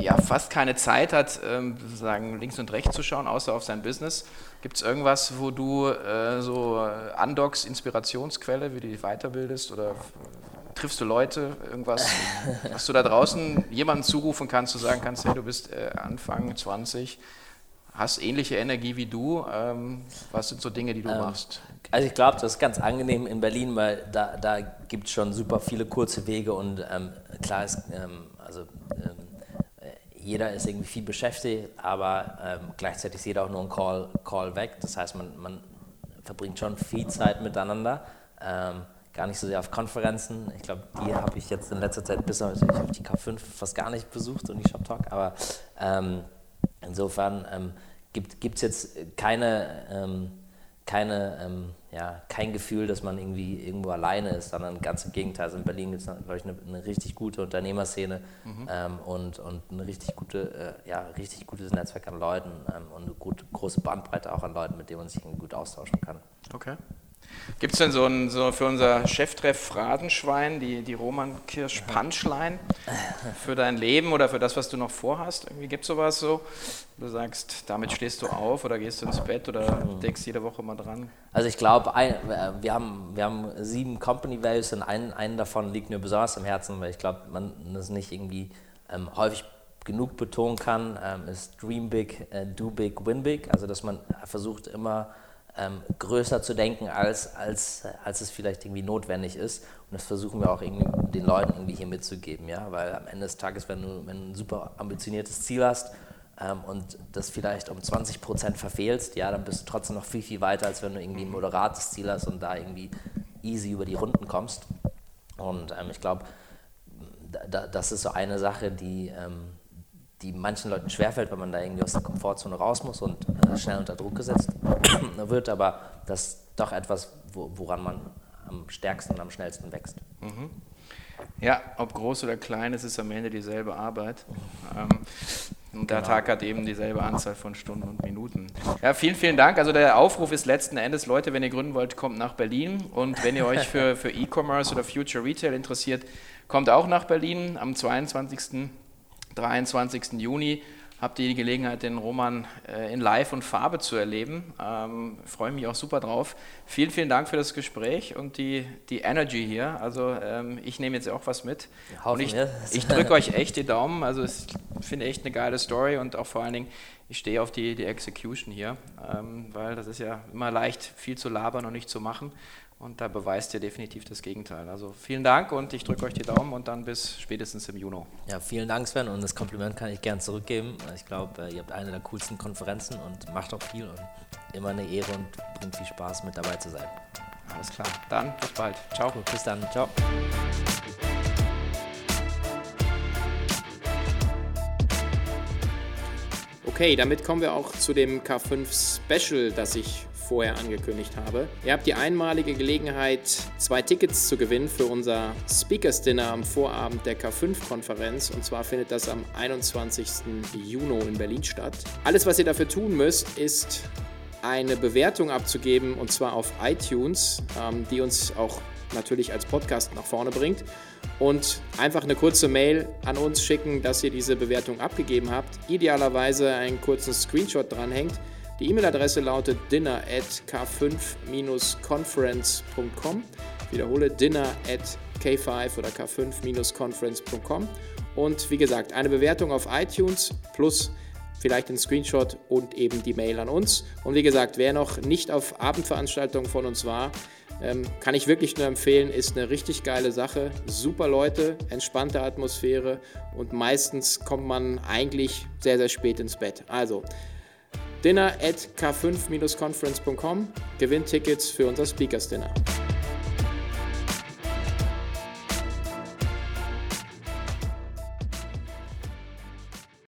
ja, fast keine Zeit hat, ähm, sozusagen links und rechts zu schauen, außer auf sein Business Gibt es irgendwas, wo du äh, so andockst, Inspirationsquelle, wie du dich weiterbildest oder triffst du Leute, irgendwas, [laughs] was du da draußen jemandem zurufen kannst, zu sagen kannst, hey, du bist äh, Anfang 20, hast ähnliche Energie wie du, ähm, was sind so Dinge, die du ähm, machst? Also ich glaube, das ist ganz angenehm in Berlin, weil da, da gibt es schon super viele kurze Wege und ähm, klar ist, ähm, also ähm, jeder ist irgendwie viel beschäftigt, aber ähm, gleichzeitig ist jeder auch nur ein Call, Call weg. Das heißt, man, man verbringt schon viel Zeit miteinander. Ähm, gar nicht so sehr auf Konferenzen. Ich glaube, die habe ich jetzt in letzter Zeit bis auf, die K5 fast gar nicht besucht und die Shop Talk, aber ähm, insofern ähm, gibt es jetzt keine, ähm, keine ähm, ja, kein Gefühl, dass man irgendwie irgendwo alleine ist, sondern ganz im Gegenteil. Also in Berlin gibt es, glaube ich, eine, eine, richtig gute Unternehmerszene mhm. ähm, und, und ein richtig, gute, äh, ja, richtig gutes Netzwerk an Leuten ähm, und eine gut, große Bandbreite auch an Leuten, mit denen man sich gut austauschen kann. Okay. Gibt es denn so, ein, so für unser Cheftreff Phrasenschwein, die, die Roman Kirsch Punchline für dein Leben oder für das, was du noch vorhast? Irgendwie gibt es sowas so? Du sagst, damit stehst du auf oder gehst du ins Bett oder denkst jede Woche mal dran? Also ich glaube, wir haben, wir haben sieben Company Values und einen, einen davon liegt mir besonders am Herzen, weil ich glaube, man das nicht irgendwie ähm, häufig genug betonen kann, ähm, ist Dream Big, äh, Do Big, Win Big. Also dass man versucht immer ähm, größer zu denken, als, als, als es vielleicht irgendwie notwendig ist. Und das versuchen wir auch irgendwie den Leuten irgendwie hier mitzugeben, ja, weil am Ende des Tages, wenn du, wenn du ein super ambitioniertes Ziel hast ähm, und das vielleicht um 20 Prozent verfehlst, ja, dann bist du trotzdem noch viel, viel weiter, als wenn du irgendwie ein moderates Ziel hast und da irgendwie easy über die Runden kommst. Und ähm, ich glaube, da, das ist so eine Sache, die, ähm, die manchen Leuten schwerfällt, wenn man da irgendwie aus der Komfortzone raus muss und äh, schnell unter Druck gesetzt [clears throat] wird, aber das ist doch etwas, wo, woran man am stärksten und am schnellsten wächst. Mhm. Ja, ob groß oder klein, es ist am Ende dieselbe Arbeit. Ähm, und der genau. Tag hat eben dieselbe Anzahl von Stunden und Minuten. Ja, vielen, vielen Dank. Also der Aufruf ist letzten Endes, Leute, wenn ihr gründen wollt, kommt nach Berlin. Und wenn ihr euch für, [laughs] für E-Commerce oder Future Retail interessiert, kommt auch nach Berlin am 22. 23. Juni habt ihr die Gelegenheit, den Roman äh, in Live und Farbe zu erleben. Ähm, freue mich auch super drauf. Vielen, vielen Dank für das Gespräch und die, die Energy hier. Also ähm, ich nehme jetzt auch was mit. Ja, und ich, [laughs] ich drücke euch echt die Daumen. Also ich finde echt eine geile Story und auch vor allen Dingen, ich stehe auf die, die Execution hier, ähm, weil das ist ja immer leicht, viel zu labern und nicht zu machen. Und da beweist ihr definitiv das Gegenteil. Also vielen Dank und ich drücke euch die Daumen und dann bis spätestens im Juni. Ja, vielen Dank, Sven. Und das Kompliment kann ich gern zurückgeben. Ich glaube, ihr habt eine der coolsten Konferenzen und macht auch viel und immer eine Ehre und bringt viel Spaß, mit dabei zu sein. Alles klar. Dann bis bald. Ciao. Cool, bis dann. Ciao. Okay, damit kommen wir auch zu dem K5 Special, das ich vorher angekündigt habe. Ihr habt die einmalige Gelegenheit, zwei Tickets zu gewinnen für unser Speakers Dinner am Vorabend der K5-Konferenz. Und zwar findet das am 21. Juni in Berlin statt. Alles, was ihr dafür tun müsst, ist eine Bewertung abzugeben und zwar auf iTunes, ähm, die uns auch natürlich als Podcast nach vorne bringt. Und einfach eine kurze Mail an uns schicken, dass ihr diese Bewertung abgegeben habt. Idealerweise einen kurzen Screenshot dranhängt die E-Mail-Adresse lautet dinner at k5-conference.com. Wiederhole dinner at k5 oder k5-conference.com. Und wie gesagt, eine Bewertung auf iTunes plus vielleicht ein Screenshot und eben die Mail an uns. Und wie gesagt, wer noch nicht auf Abendveranstaltungen von uns war, ähm, kann ich wirklich nur empfehlen, ist eine richtig geile Sache. Super Leute, entspannte Atmosphäre und meistens kommt man eigentlich sehr, sehr spät ins Bett. Also, dinner at k5-conference.com. Gewinnt Tickets für unser Speakers Dinner.